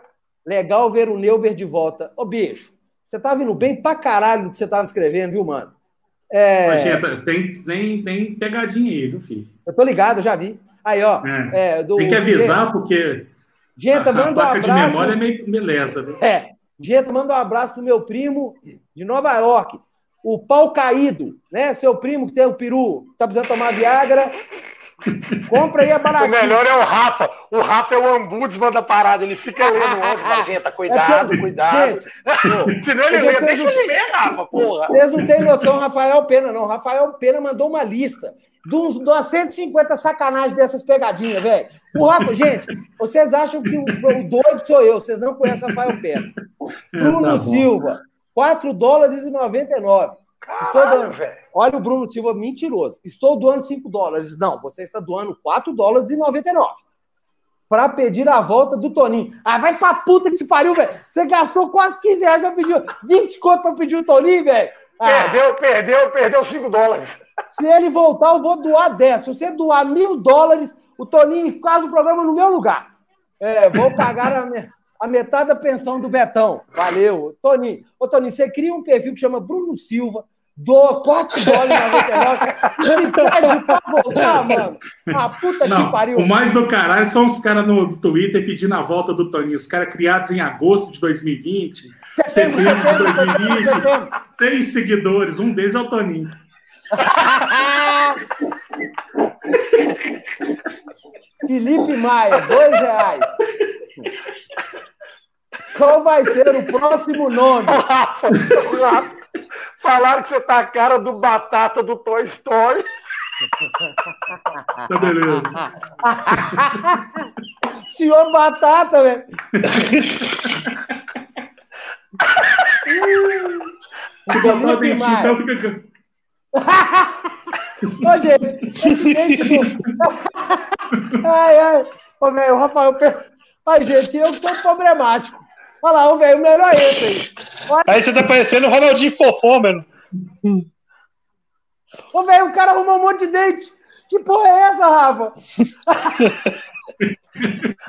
S1: Legal ver o Neuber de volta. Ô, bicho, você tá vindo bem pra caralho do que você tava escrevendo, viu, mano?
S4: É... tem, tem, tem pegadinha aí, viu, filho?
S1: Eu tô ligado, já vi. Aí, ó.
S4: É. É, do, tem que avisar, porque
S1: Genta, manda um abraço.
S4: de memória é meio beleza. Viu?
S1: É. Genta, manda um abraço pro meu primo de Nova York, o pau caído, né? Seu primo que tem o peru, tá precisando tomar Viagra. Compra aí a baratinha.
S3: O melhor é o Rafa. O Rafa é o ombudsman da parada. Ele fica lendo antes da gente. Cuidado, é que, cuidado. Gente, Senão ele lê. Deixa ele ler, Rafa, porra.
S1: Vocês não têm noção, Rafael Pena, não. Rafael Pena mandou uma lista de umas 150 sacanagens dessas pegadinhas, velho. O Rafa, gente, vocês acham que o, o, doido sou eu, vocês não conhecem Rafael Pena. Bruno tá Silva, 4 dólares e 99. Caralho, Estou dando. Véio. Olha o Bruno Silva, mentiroso. Estou doando 5 dólares. Não, você está doando 4 dólares e 99. Para pedir a volta do Toninho. Ah, vai pra puta que se pariu, velho. Você gastou quase 15 reais para pedir 20 conto para pedir o Toninho, velho.
S3: Ah. Perdeu, perdeu, perdeu 5 dólares.
S1: Se ele voltar, eu vou doar 10. Se você doar mil dólares, o Toninho faz o programa no meu lugar. É, vou pagar a, me, a metade da pensão do Betão. Valeu. Toninho. Ô, Toninho, você cria um perfil que chama Bruno Silva Doa 4 dólares e 99 e se pede pra voltar, mano. Ah, puta Não, que pariu.
S4: O mais do caralho são os caras no Twitter pedindo a volta do Toninho. Os caras criados em agosto de 2020, setembro, setembro de 2020. Setembro. Seis seguidores. Um deles é o Toninho.
S1: Felipe Maia, dois reais. Qual vai ser o próximo nome?
S3: Falaram que você tá a cara do Batata do Toy Story.
S4: Tá beleza.
S1: Senhor Batata, velho.
S4: Se botar o dentinho, então fica.
S1: Ô, gente, esse dente Ai, ai. Ô, velho, o Rafael. Ai, gente, eu sou problemático. Olha lá, o velho, o melhor é esse aí.
S2: Olha. Aí você tá parecendo o Ronaldinho Fofômeno.
S1: Ô, velho, o cara arrumou um monte de dente. Que porra é essa, Rafa?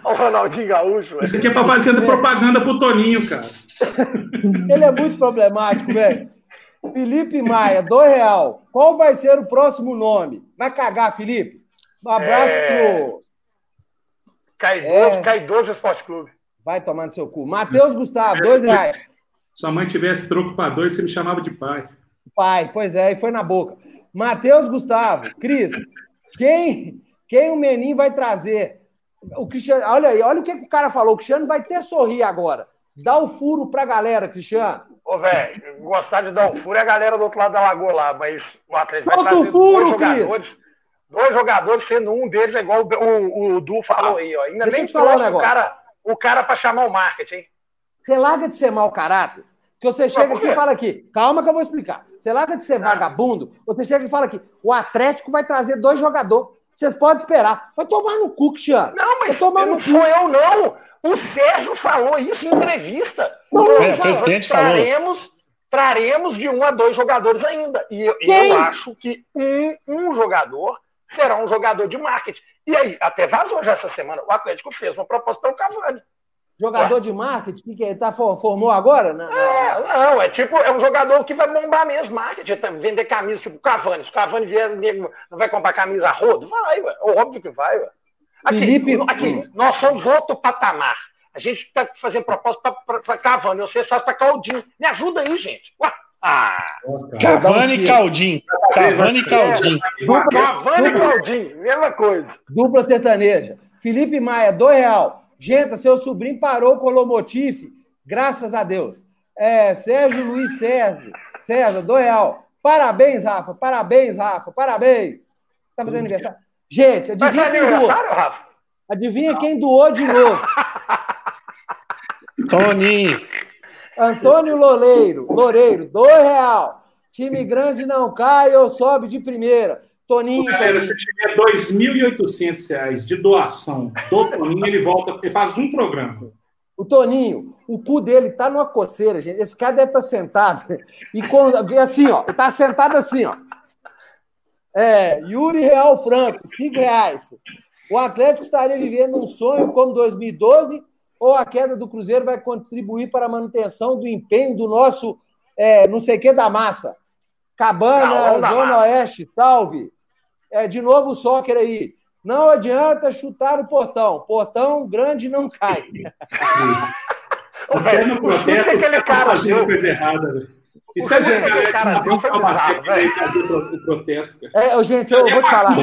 S3: o Ronaldinho Gaúcho.
S4: Isso aqui é pra fazer é. propaganda pro Toninho, cara.
S1: Ele é muito problemático, velho. Felipe Maia, dois real. Qual vai ser o próximo nome? Vai cagar, Felipe? Um abraço é... pro.
S3: Caidoso, é... Caidoso Esporte Clube.
S1: Vai tomar no seu cu. Matheus Gustavo, dois reais.
S4: Sua mãe tivesse troco para dois, você me chamava de pai.
S1: Pai, pois é, e foi na boca. Matheus Gustavo, Cris, quem, quem o Menin vai trazer? O Cristiano, olha aí, olha o que o cara falou. O Cristiano vai ter sorrir agora. Dá o furo pra galera, Cristiano.
S3: Ô, velho, gostar de dar um furo é a galera do outro lado da lagoa lá, mas o Atlético
S1: vai trazer furo, dois
S3: jogadores. Cris. Dois jogadores, sendo um deles é igual o, o, o Du falou aí, ó. Ainda
S1: Deixa nem negócio.
S3: o cara, o cara para chamar o marketing.
S1: Você larga de ser mau caráter que você chega aqui e fala aqui, calma que eu vou explicar. Você larga de ser vagabundo, você chega e fala aqui, o Atlético vai trazer dois jogadores. Vocês podem esperar. Vai tomar no cu, Cristiano.
S3: Não, mas
S1: tomar
S3: não sou eu, não. O Sérgio falou isso em entrevista.
S2: Não, é, o presidente
S3: traremos, falou. Traremos de um a dois jogadores ainda. E eu, eu acho que um, um jogador será um jogador de marketing. E aí, até vazou já essa semana, o Atlético fez uma proposta para o Cavani.
S1: Jogador de marketing, que ele tá, formou agora?
S3: Né? É, não, é tipo, é um jogador que vai bombar mesmo marketing, vender camisa, tipo Cavani. Se o Cavani vier, não vai comprar camisa a rodo? Vai, ué. óbvio que vai, ué. Aqui, Felipe... aqui, nós somos outro patamar. A gente está fazendo proposta para Cavani, você faz para Caldinho. Me ajuda aí, gente. Ué.
S2: Ah, Cavani e Caldinho. Cavani e Caldinho.
S3: Cavani e Caldinho, mesma coisa.
S1: Dupla sertaneja. Felipe Maia, dois real. Gente, seu sobrinho parou com o Lomotif, graças a Deus. É, Sérgio Luiz Sérgio, César, do real. Parabéns, Rafa. Parabéns, Rafa. Parabéns. Tá fazendo aniversário. Gente, adivinha quem doou? Adivinha quem doou de novo?
S2: Toninho.
S1: Antônio Loleiro, Loureiro, dois real. Time grande não cai ou sobe de primeira. Toninho.
S4: Galera, se tiver R$ 2.800 de doação do Toninho, ele volta, ele faz um programa.
S1: O Toninho, o cu dele tá numa coceira, gente. Esse cara deve estar tá sentado. E com, assim, ó, tá sentado assim, ó. É, Yuri Real Franco, cinco reais. O Atlético estaria vivendo um sonho como 2012 ou a queda do Cruzeiro vai contribuir para a manutenção do empenho do nosso é, não sei o que da massa? Cabana, não, Zona Oeste, salve. É, de novo o soccer aí. Não adianta chutar o portão. Portão grande não cai.
S3: Até no protesto, aquele cara fazendo
S4: coisa errada, velho. Isso é gente, cara, cara, cara, foi bizarro, o protesto.
S1: É, gente, eu vou te falar.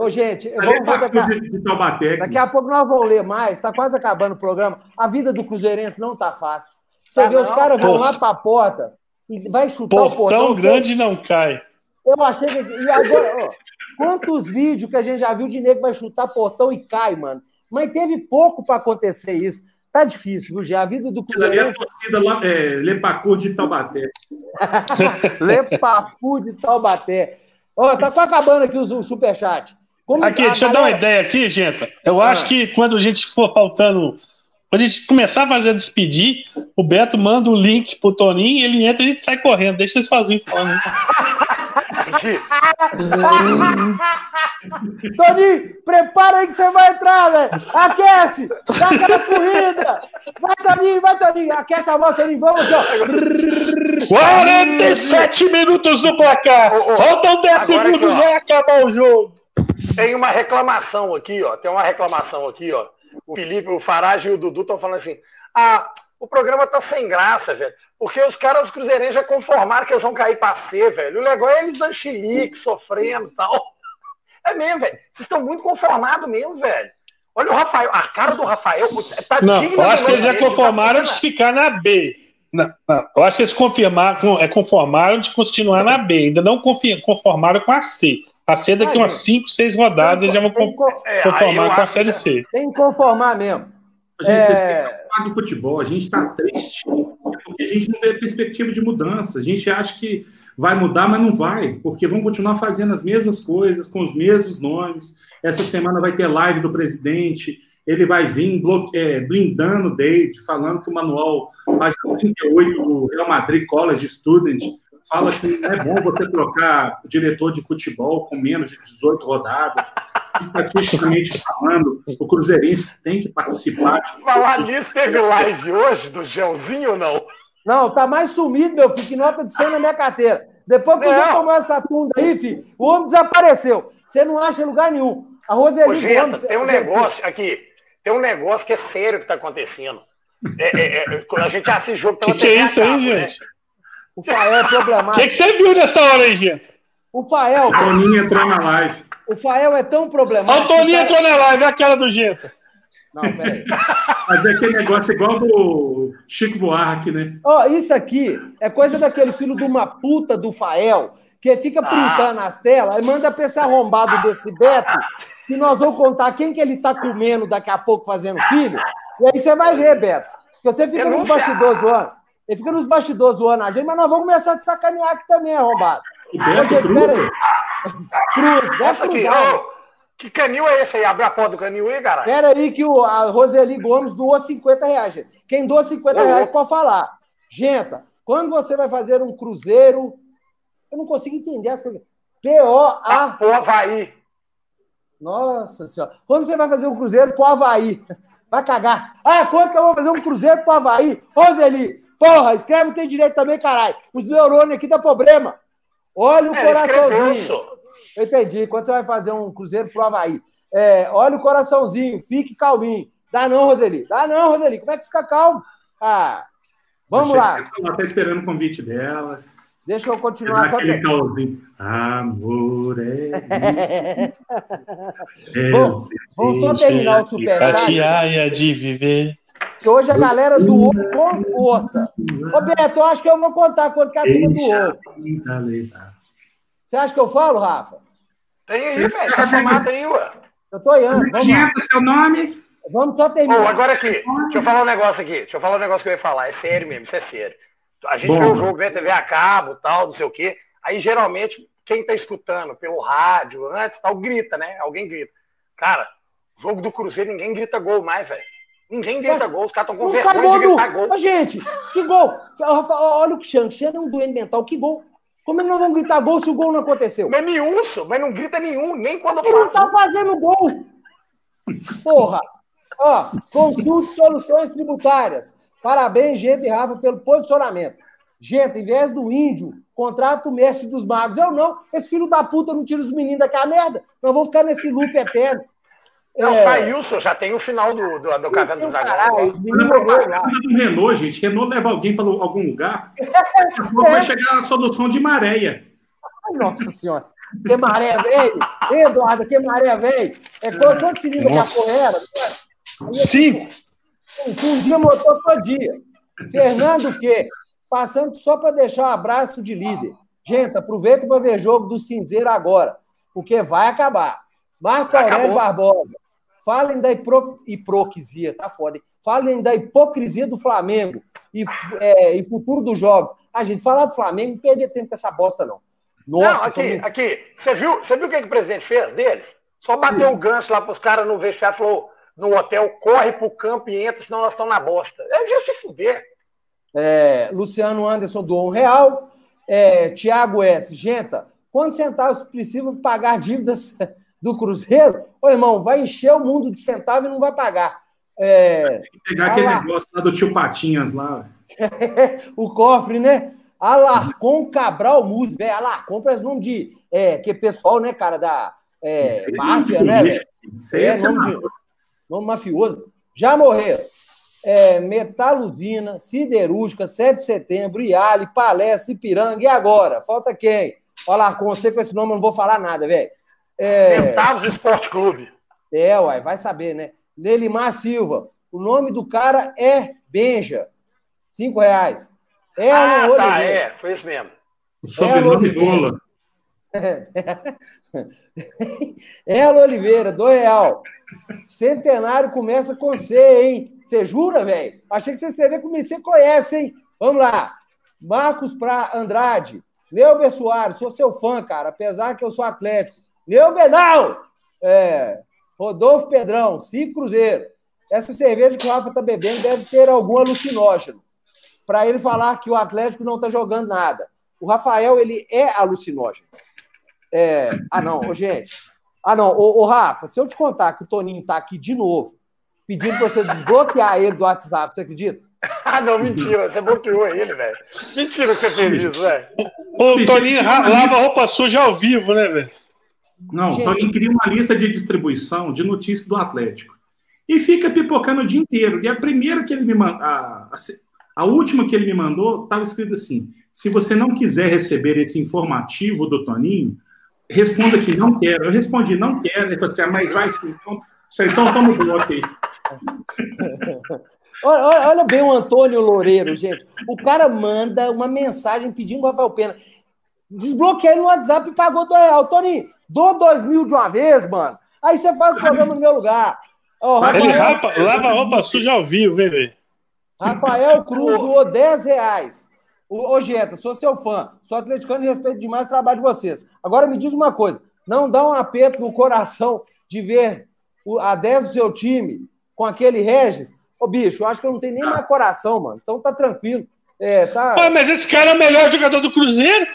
S1: Ô, gente, vamos, vamos daqui, daqui a pouco nós vamos ler mais, está quase acabando o programa. A vida do Cruzeirense não está fácil. Você ah, vê, não? os caras vão lá para a porta e vai chutar
S2: Portão
S1: o portão.
S2: grande não cai.
S1: Eu achei que. E agora, ó, quantos vídeos que a gente já viu de nego vai chutar portão e cai, mano? Mas teve pouco para acontecer isso. Tá difícil, viu, já? A vida do
S4: Cruzeirense... A torcida lá, é, Lepacu de Taubaté.
S1: Lepacu de Taubaté. Ó, tá quase acabando aqui o superchat.
S2: Como aqui, deixa galera... eu dar uma ideia aqui, gente. Eu ah. acho que quando a gente for faltando quando a gente começar a fazer a despedir, o Beto manda o link pro Toninho, ele entra e a gente sai correndo. Deixa ele sozinho falando.
S1: Toninho, prepara aí que você vai entrar, velho. Aquece! Dá aquela corrida! Vai, Toninho, vai, Toninho! Aquece a voz, Toninho. Vamos aqui, ó.
S2: 47 minutos do placar. Faltam 10 segundos, vai acabar o jogo.
S3: Tem uma reclamação aqui, ó. Tem uma reclamação aqui, ó o Felipe, o Farage e o Dudu estão falando assim: ah, o programa tá sem graça, velho. Porque os caras dos Cruzeirenses já conformaram que eles vão cair para C, velho. O legal é eles dando chilique, sofrendo e tal. É mesmo, velho. Vocês estão muito conformados mesmo, velho. Olha o Rafael, a cara do Rafael.
S2: Tá não, eu acho que eles já conformaram de ficar na B. Não, não, eu acho que eles confirmaram, é, conformaram de continuar na B. Ainda não conformaram com a C. A C daqui umas 5, 6 rodadas eles já vão é, conformar com a Série C.
S1: Tem que conformar mesmo.
S4: Gente, é... vocês têm que falar do futebol. A gente está triste porque a gente não vê perspectiva de mudança. A gente acha que vai mudar, mas não vai, porque vão continuar fazendo as mesmas coisas, com os mesmos nomes. Essa semana vai ter live do presidente, ele vai vir é, blindando o David, falando que o manual página 38 do Real Madrid College Student fala que não é bom você trocar o diretor de futebol com menos de 18 rodadas. Estatisticamente falando, o Cruzeirense tem que participar. De...
S3: Falar nisso, teve live hoje do Gelzinho ou não?
S1: Não, tá mais sumido, meu filho, que nota de 100 na minha carteira. Depois que você tomou essa tunda aí, filho, o homem desapareceu. Você não acha lugar nenhum. A Roseli Ô,
S3: gente, Gomes... Tem um negócio aqui, tem um negócio que é sério que tá acontecendo. É, é, é, a gente assiste jogo...
S2: O que, que é isso aí, né?
S1: O Fael é problemático. O
S2: que, que, você viu nessa hora aí, gente?
S1: O Fael.
S4: O Toninho entrou na live.
S1: O Fael é tão problemático.
S2: O Toninho cara... entrou na live, é aquela do Gento.
S1: Não, peraí.
S4: Mas é aquele negócio igual do Chico Buarque, né?
S1: Ó, oh, isso aqui é coisa daquele filho de uma puta do Fael, que fica printando ah. as telas e manda pra esse arrombado desse Beto, que nós vamos contar quem que ele tá comendo daqui a pouco fazendo filho. E aí você vai ver, Beto. Que você fica nos bastidores do ano. Ele fica nos bastidores zoando a gente, mas nós vamos começar a te sacanear aqui também, arrombado.
S4: Beto Cruz? Pera
S1: Cruz, deve cruzar.
S3: Que canil é esse aí? Abre a porta do canil aí, caralho.
S1: Pera aí que o, a Roseli Gomes doou 50 reais, gente. Quem doa 50 reais pode falar. Gente, quando você vai fazer um cruzeiro... Eu não consigo entender as coisas. P-O-A...
S3: O Havaí.
S1: Nossa senhora. Quando você vai fazer um cruzeiro pro Havaí? Vai cagar. Ah, quando que eu vou fazer um cruzeiro pro Havaí? Roseli, Porra, escreve tem direito também, caralho. Os neurônios aqui dá problema. Olha o é, coraçãozinho. Eu entendi. Quando você vai fazer um cruzeiro pro Havaí, é, olha o coraçãozinho, fique calminho. Dá não, Roseli. Dá não, Roseli. Como é que fica calmo? Ah, vamos lá.
S4: Ela tá esperando o convite dela.
S1: Deixa eu continuar só.
S4: Aquele calzinho. Amor é.
S1: é vamos, vamos só terminar o superchat.
S2: de viver.
S1: Que hoje a galera doou com força. Ô, Beto, eu acho que eu vou contar quanto que a turma doou. Você acha que eu falo, Rafa?
S3: Tem aí, velho. Tá chamado aí, ué.
S1: Eu tô indo.
S4: Vamos seu nome?
S3: Vamos só terminar. Oh, agora aqui, deixa eu falar um negócio aqui. Deixa eu falar um negócio que eu ia falar. É sério mesmo, isso é sério. A gente Bom. vê o jogo, vê TV a cabo, tal, não sei o quê. Aí, geralmente, quem tá escutando pelo rádio, né, tal, grita, né? Alguém grita. Cara, jogo do Cruzeiro, ninguém grita gol mais, velho. Ninguém grita gol, os caras estão com vergonha
S1: gol de gritar gol. Mas, gente, que gol? Olha o Cristiano, Cristiano é um doente mental. Que gol? Como é que nós vamos gritar gol se o gol não aconteceu?
S3: Mas nenhum, mas não grita nenhum, nem quando
S1: Ele não tá fazendo gol. Porra. Ó, consulte soluções tributárias. Parabéns, gente e Rafa, pelo posicionamento. Gente, em vez do índio, contrata o Messi dos Magos. Eu não. Esse filho da puta não tira os meninos daquela merda. Nós vamos ficar nesse loop eterno.
S3: Não, é... Caílson, já tem o final do, do, do Caverna do Dragão.
S4: do Renault, gente. Renault leva alguém para algum lugar. É. Vai chegar a solução de maréia.
S1: Nossa Senhora. Que maré velho? Eduardo, que maré velho? É, quanto cilindro que a porra era?
S2: Cinco.
S1: Fundia motor todo dia. Fernando o quê? Passando só para deixar um abraço de líder. Gente, aproveita para ver jogo do Cinzeiro agora, porque vai acabar. Marco Aurélio Barbosa, falem da hipro... hipocrisia, tá foda. Hein? Falem da hipocrisia do Flamengo e, é, e futuro do jogo. A gente falar do Flamengo, não perder tempo com essa bosta, não.
S3: Nossa, não, aqui, somos... aqui. Você viu, você viu o que, que o presidente fez deles? Só bateu o um gancho lá para os caras no vestiário falou: no hotel, corre pro campo e entra, senão nós estamos na bosta. É de se fuder.
S1: É, Luciano Anderson doou um real. É, Tiago S. Genta, quantos centavos precisam pagar dívidas do Cruzeiro? Ô, irmão, vai encher o mundo de centavos e não vai pagar. É,
S4: pegar aquele negócio lá do tio Patinhas lá.
S1: o cofre, né? Alarcon Cabral Música, velho. Alarcon parece nome de. É, que é pessoal, né, cara, da é, máfia, né? Isso é, nome de, nome mafioso. Já morreram. É, metaluzina, siderúrgica, 7 de setembro, Iali, Palestra, Ipiranga. E agora? Falta quem? Olha com você com esse nome eu não vou falar nada, velho.
S3: É... Centavos Esporte Clube.
S1: É, uai, vai saber, né? Nelimar Silva. O nome do cara é Benja. Cinco reais.
S3: É ah, tá, é. Foi isso mesmo.
S4: O sobrenome Lula.
S1: Ela Oliveira, do real. Centenário começa com C, hein? Você jura, velho? Achei que você escreveu comigo. Você conhece, hein? Vamos lá. Marcos para Andrade. Neuber Soares, sou seu fã, cara, apesar que eu sou atlético. Neuber, não! É, Rodolfo Pedrão, cinco Cruzeiro. Essa cerveja que o Rafa tá bebendo deve ter algum alucinógeno. Para ele falar que o Atlético não tá jogando nada. O Rafael, ele é alucinógeno. É... Ah, não, gente. Ah, não, ô, ô, Rafa, se eu te contar que o Toninho tá aqui de novo, pedindo para você desbloquear ele do WhatsApp, você acredita?
S3: ah, não, mentira, você bloqueou ele, velho. Mentira que você fez isso, velho.
S2: O Toninho lava roupa suja ao vivo, né, velho?
S4: Não, Gente. Toninho cria uma lista de distribuição de notícias do Atlético. E fica pipocando o dia inteiro. E a primeira que ele me mandou, a, a, a última que ele me mandou, estava escrito assim: se você não quiser receber esse informativo do Toninho, responda que não quero. Eu respondi, não quero. Ele falou assim, ah, mas vai sim. Então, então toma o bloco aí.
S1: olha, olha, bem o Antônio Loureiro, gente. O cara manda uma mensagem pedindo o Rafael Pena. Desbloqueei no WhatsApp e pagou do real. Toninho, dou dois mil de uma vez, mano. Aí você faz o programa no meu lugar.
S2: Oh, Rafael, Ele rapa, lava roupa suja ao vivo, hein, velho?
S1: Rafael Cruz doou 10 reais. Ô, Geta, sou seu fã, sou atleticano e respeito demais o trabalho de vocês. Agora me diz uma coisa: não dá um aperto no coração de ver a 10 do seu time com aquele Regis? Ô, bicho, eu acho que eu não tenho nem mais coração, mano. Então tá tranquilo. É, tá...
S2: Ah, mas esse cara é o melhor jogador do Cruzeiro?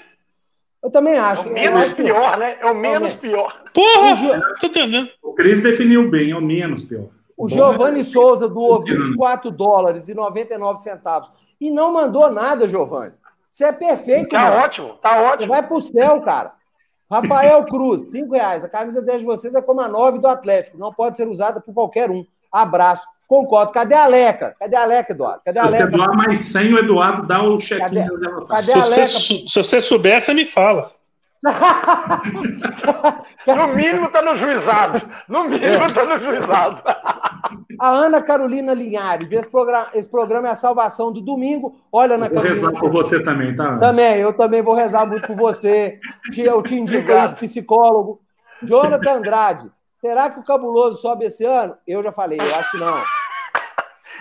S1: Eu também acho. É
S3: o menos pior, que... né? É o menos é pior.
S2: Porra! O Tô entendendo.
S4: O Cris definiu bem, é o menos pior.
S1: O Giovanni Souza doou 24 dólares e 99 centavos e não mandou nada, Giovanni. Você é perfeito,
S3: Tá mano. ótimo, tá ótimo. Você
S1: vai pro céu, cara. Rafael Cruz, 5 reais. A camisa 10 de vocês é como a 9 do Atlético. Não pode ser usada por qualquer um. Abraço. Concordo. Cadê a Leca? Cadê a Leca, Eduardo? Cadê a
S4: se
S1: Leca?
S4: você doar mais 100, o Eduardo dá o check-in.
S2: Cadê, cadê a Leca? Se, se você souber, você me fala.
S3: no mínimo está no juizado. No mínimo está no juizado.
S1: A Ana Carolina Linhares, esse programa, esse programa é a salvação do domingo. Olha, Ana
S4: eu vou
S1: Carolina.
S4: rezar por você também, tá?
S1: Também, eu também vou rezar muito por você. Eu te indico aí psicólogo. Jonathan Andrade, Será que o Cabuloso sobe esse ano? Eu já falei, eu acho que não.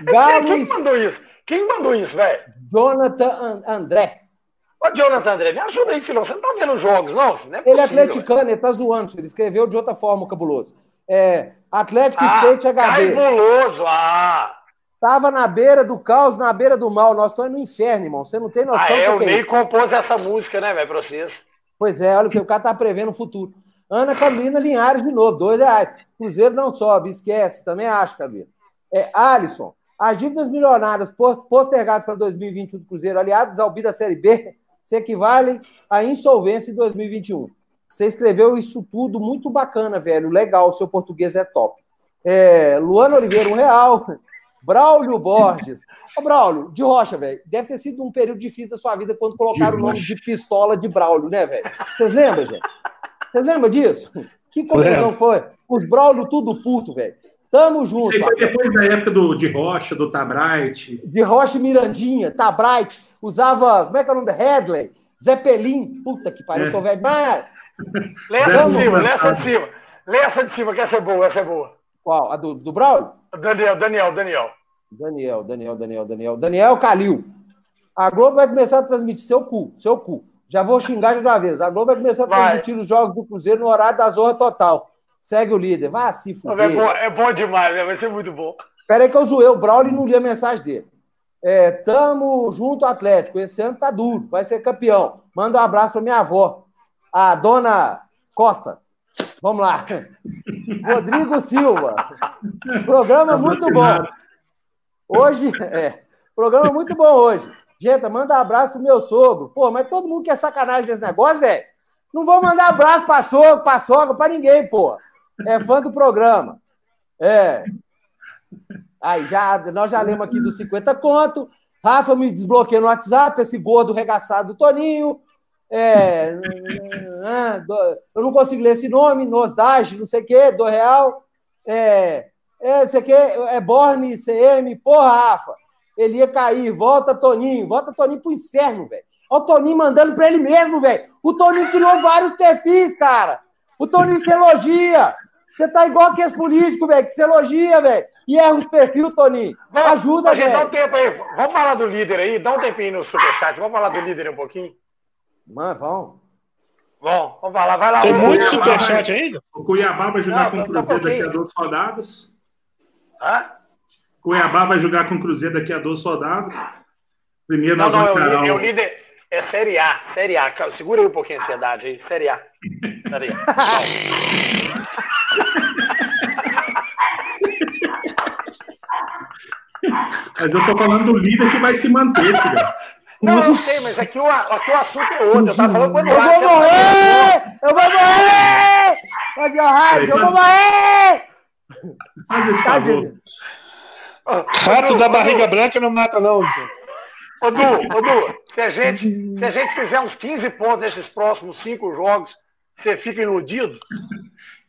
S3: Galo Quem mandou isso? Quem mandou isso, velho?
S1: Jonathan André.
S3: Ô, Jonathan André, me ajuda aí, filhão. Você não tá vendo os jogos, não? não
S1: é ele é atleticano, ele tá zoando. Ele escreveu de outra forma, o Cabuloso. É, Atlético ah, State HD.
S3: Cabuloso, ah!
S1: Tava na beira do caos, na beira do mal. Nós estamos no inferno, irmão. Você não tem noção. Ah,
S3: é, o Ney é compôs essa música, né, velho, pra vocês.
S1: Pois é, olha o que o cara tá prevendo o futuro. Ana Camila Linhares de novo, dois reais. Cruzeiro não sobe, esquece, também acho, Camila. É, Alisson, as dívidas milionárias postergadas para 2021 do Cruzeiro, aliados ao BI da Série B, se equivalem à insolvência em 2021. Você escreveu isso tudo muito bacana, velho. Legal, seu português é top. É, Luana Oliveira, um real. Braulio Borges. Ô, Braulio, de rocha, velho. Deve ter sido um período difícil da sua vida quando colocaram o nome de pistola de Braulio, né, velho? Vocês lembram, gente? Vocês lembram disso? Que confusão foi? Os Braulio tudo puto, velho. Tamo junto.
S4: Isso foi depois da época do, de Rocha, do Tabright.
S1: De Rocha e Mirandinha, Tabright. Usava, como é que é o nome da Headley? Zeppelin. Puta que pariu, é. tô velho. Mas...
S3: Lê essa de cima, lê essa de cima. Lê essa de cima, que essa é boa, essa é boa.
S1: Qual? A do, do Braulio?
S3: Daniel, Daniel, Daniel.
S1: Daniel, Daniel, Daniel, Daniel. Daniel Calil. A Globo vai começar a transmitir seu cu, seu cu. Já vou xingar de uma vez. A Globo vai começar a transmitir vai. os jogos do Cruzeiro no horário da Zorra Total. Segue o líder. Vai se fuder.
S3: É bom, é bom demais, né? vai ser muito bom.
S1: Peraí que eu zoei o Braulio e não li a mensagem dele. É, tamo junto, Atlético. Esse ano tá duro, vai ser campeão. Manda um abraço pra minha avó, a dona Costa. Vamos lá. Rodrigo Silva. Programa muito bom. Hoje, é. Programa muito bom hoje. Manda um abraço pro meu sogro. Pô, mas todo mundo quer sacanagem desse negócio, velho. Não vou mandar abraço pra sogro, pra sogra, pra ninguém, pô. É fã do programa. É. Aí, já, nós já lemos aqui dos 50 conto. Rafa me desbloqueia no WhatsApp, esse gordo regaçado do Toninho. É, eu não consigo ler esse nome, Nosdage, não sei o quê, do Real. É, é, isso aqui é Borne, CM, porra, Rafa. Ele ia cair, volta Toninho, volta Toninho pro inferno, velho. Olha o Toninho mandando pra ele mesmo, velho. O Toninho criou vários perfis, cara. O Toninho se elogia. Você tá igual aqueles políticos, velho, que se elogia, velho. E erra os perfis, Toninho. Vamos, Ajuda, velho. Dá um
S3: tempo aí. Vamos falar do líder aí. Dá um tempinho no superchat. Vamos falar do líder um pouquinho.
S1: Mano, vamos.
S3: Bom, vamos lá, vai lá.
S2: Tem muito superchat ainda?
S4: O Cuiabá vai jogar com o Cruzeiro daqui a duas rodadas. Hã? Cuiabá vai jogar com o Cruzeiro daqui a duas rodadas. Primeiro
S3: não, não, é o, é o líder. É Série A, Série A. Segura aí um pouquinho a ansiedade aí. Série A. Série A.
S4: Mas eu tô falando do líder que vai se manter, filho.
S3: Não, eu sei, mas aqui o, aqui o assunto é outro. Eu tava falando quando
S1: Eu vou morrer! Eu vou morrer! Ó, rádio, eu vou morrer!
S4: Faz esse favor.
S2: Rato da barriga branca não mata, não.
S3: Ô, Du, ô, Du, se a, gente, se a gente fizer uns 15 pontos nesses próximos cinco jogos, você fica iludido?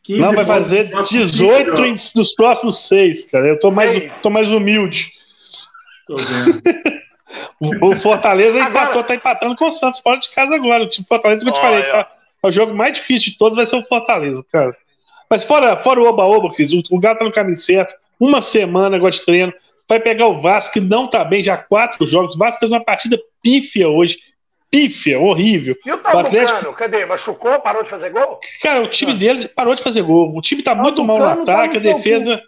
S2: Não, vai fazer 18 nos próximos seis, cara. Eu tô mais, tô mais humilde. Tô vendo. o Fortaleza agora... empatou, tá empatando com o Santos fora de casa agora. O time Fortaleza que eu te falei, tá? O jogo mais difícil de todos vai ser o Fortaleza, cara. Mas fora, fora o Oba-Oba, o, o Galo tá no caminho certo. Uma semana agora de treino. Vai pegar o Vasco, que não tá bem, já quatro jogos. O Vasco fez uma partida pífia hoje. Pífia, horrível.
S3: E o Tabucano, Atlético... cadê? Machucou? Parou de fazer gol?
S2: Cara, o time ah. dele parou de fazer gol. O time tá muito mal no ataque, tá a defesa.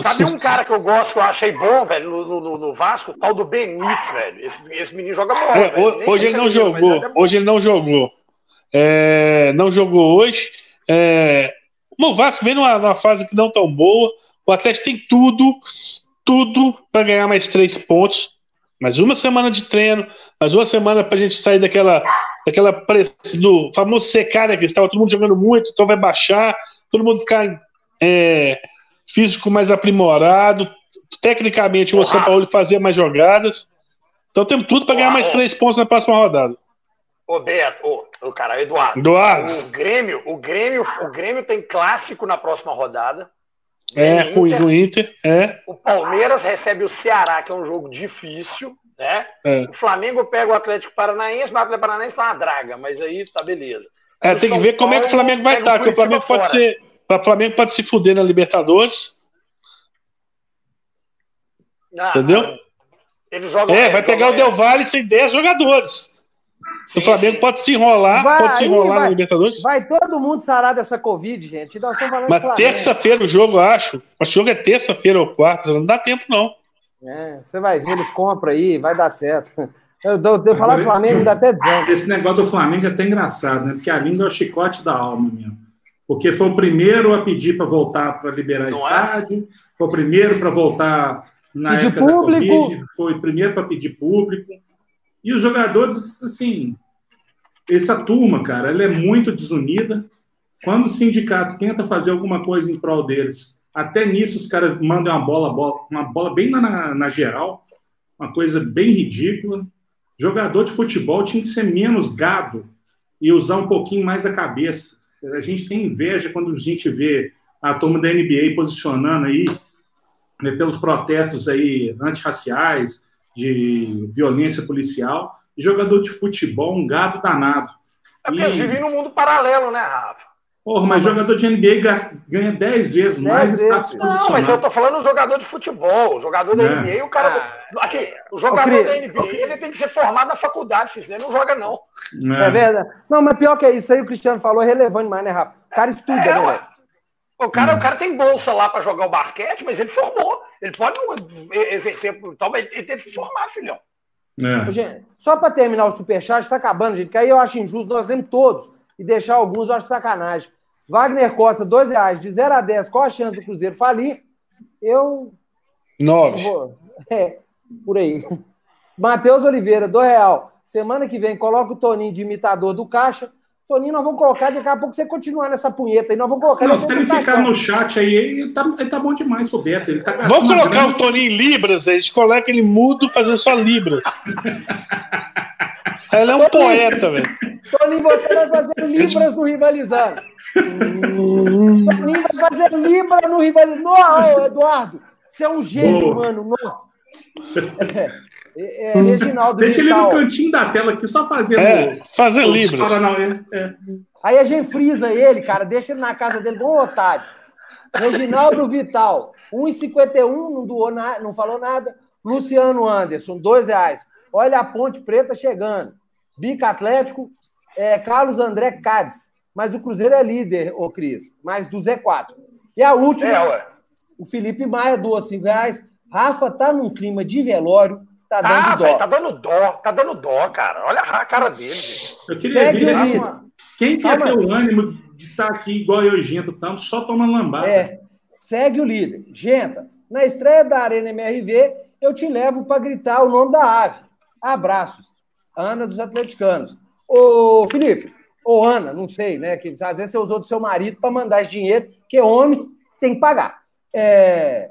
S3: Sabe um cara que eu gosto, que eu achei bom, velho, no, no, no Vasco? O tal do Benítez, velho. Esse, esse menino joga bola. É,
S2: hoje ele não jogou. Hoje ele não jogou. É, não jogou hoje. É, o Vasco vem numa, numa, fase que não tão boa. O Atlético tem tudo, tudo para ganhar mais três pontos. Mais uma semana de treino, mais uma semana para a gente sair daquela, daquela do famoso secar, né, que estava todo mundo jogando muito, então vai baixar, todo mundo ficar é, físico mais aprimorado, tecnicamente o São Paulo fazia mais jogadas. Então temos tudo para ganhar mais três pontos na próxima rodada.
S3: Ô, Beto, ô, o cara, Eduardo.
S2: Eduardo.
S3: O Grêmio, o Grêmio, o Grêmio tem clássico na próxima rodada.
S2: É, com o Inter, é.
S3: O Palmeiras recebe o Ceará, que é um jogo difícil, né? É. O Flamengo pega o Atlético Paranaense, mas o Atlético Paranaense tá uma draga, mas aí tá beleza.
S2: É, o tem São que ver como Paulo é que o Flamigo vai estar, porque o Flamengo pode fora. ser. O Flamengo pode se fuder na Libertadores. Ah, Entendeu? é, vai pegar o Del Valle sem 10 jogadores. O Flamengo pode se enrolar, vai, pode se enrolar vai, na Libertadores.
S1: Vai todo mundo sarar dessa Covid, gente. Nós estamos falando
S2: Mas terça-feira o jogo, eu acho. O jogo é terça-feira ou quarta, não dá tempo, não.
S1: É, você vai ver, eles compram aí, vai dar certo. Eu, eu, eu falar do Flamengo, dá até dizendo.
S4: Esse negócio do Flamengo é até engraçado, né? Porque a língua é o chicote da alma mesmo. Porque foi o primeiro a pedir para voltar para liberar não é? estádio, é? foi o primeiro para voltar na pedir época público. da Covid, foi o primeiro para pedir público. E os jogadores, assim, essa turma, cara, ela é muito desunida. Quando o sindicato tenta fazer alguma coisa em prol deles, até nisso os caras mandam uma bola, uma bola bem na, na geral, uma coisa bem ridícula. Jogador de futebol tinha que ser menos gado e usar um pouquinho mais a cabeça. A gente tem inveja quando a gente vê a turma da NBA posicionando aí né, pelos protestos aí antirraciais, de violência policial, jogador de futebol, um gado danado.
S3: É porque e... vive num mundo paralelo, né, Rafa?
S4: Porra, mas jogador de NBA ganha 10 vezes mais status
S3: Não, mas eu tô falando jogador de futebol. Jogador da é. NBA, o cara. Ah, aqui, o jogador da NBA, ele tem que ser formado na faculdade, senão não joga, não.
S1: É. é. verdade. Não, mas pior que é isso aí, o Cristiano falou, é relevante demais, né, Rafa? O cara estuda, é, né?
S3: O cara, hum. o cara tem bolsa lá para jogar o basquete, mas ele formou. Ele pode exercer, então, ele teve que formar, filhão.
S1: É. Gente, só para terminar o superchat, está acabando, gente, que aí eu acho injusto, nós lemos todos, e deixar alguns eu acho sacanagem. Wagner Costa, dois reais, de 0 a 10, qual a chance do Cruzeiro falir? Eu.
S2: Nove.
S1: É, por aí. Matheus Oliveira, dois real. Semana que vem, coloca o Toninho de imitador do Caixa. Toninho, nós vamos colocar, daqui a pouco você continuar nessa punheta aí, nós vamos colocar.
S4: Não, se ele ficar no chat aí, ele tá, ele tá bom demais pro Beto. Ele tá
S2: vamos colocar grande... o Toninho em Libras, a gente coloca ele mudo fazendo só Libras. ele é um Toninho, poeta, velho.
S1: Toninho, você vai fazer Libras no Rivalizando. Toninho vai fazer Libras no Rivalizando. Não, Eduardo, você é um gênio, mano. Não.
S4: É. É, é, Reginaldo Deixa Vital. ele no cantinho da tela aqui, só fazendo.
S2: É, fazer livros.
S1: É. Aí a gente frisa ele, cara, deixa ele na casa dele, bom otário. Reginaldo Vital, 1,51, não doou nada, não falou nada. Luciano Anderson, dois reais. Olha a Ponte Preta chegando. Bica Atlético, é, Carlos André Cádiz. Mas o Cruzeiro é líder, ô Cris. Mais do Z4. E a última, é, o Felipe Maia doou cinco reais. Rafa tá num clima de velório. Tá dando ah, dó. Véio,
S3: tá dando dó, tá dando dó, cara. Olha a cara dele.
S4: Eu queria Segue ver uma... quem quer ter o ânimo de estar tá aqui igual eu, Genta, estamos só tomando lambada.
S1: É, segue o líder. Genta, na estreia da Arena MRV, eu te levo para gritar o nome da ave. Abraços. Ana dos Atleticanos. Ô, Felipe, ou Ana, não sei, né? Que às vezes você usou do seu marido para mandar esse dinheiro, que homem tem que pagar. É,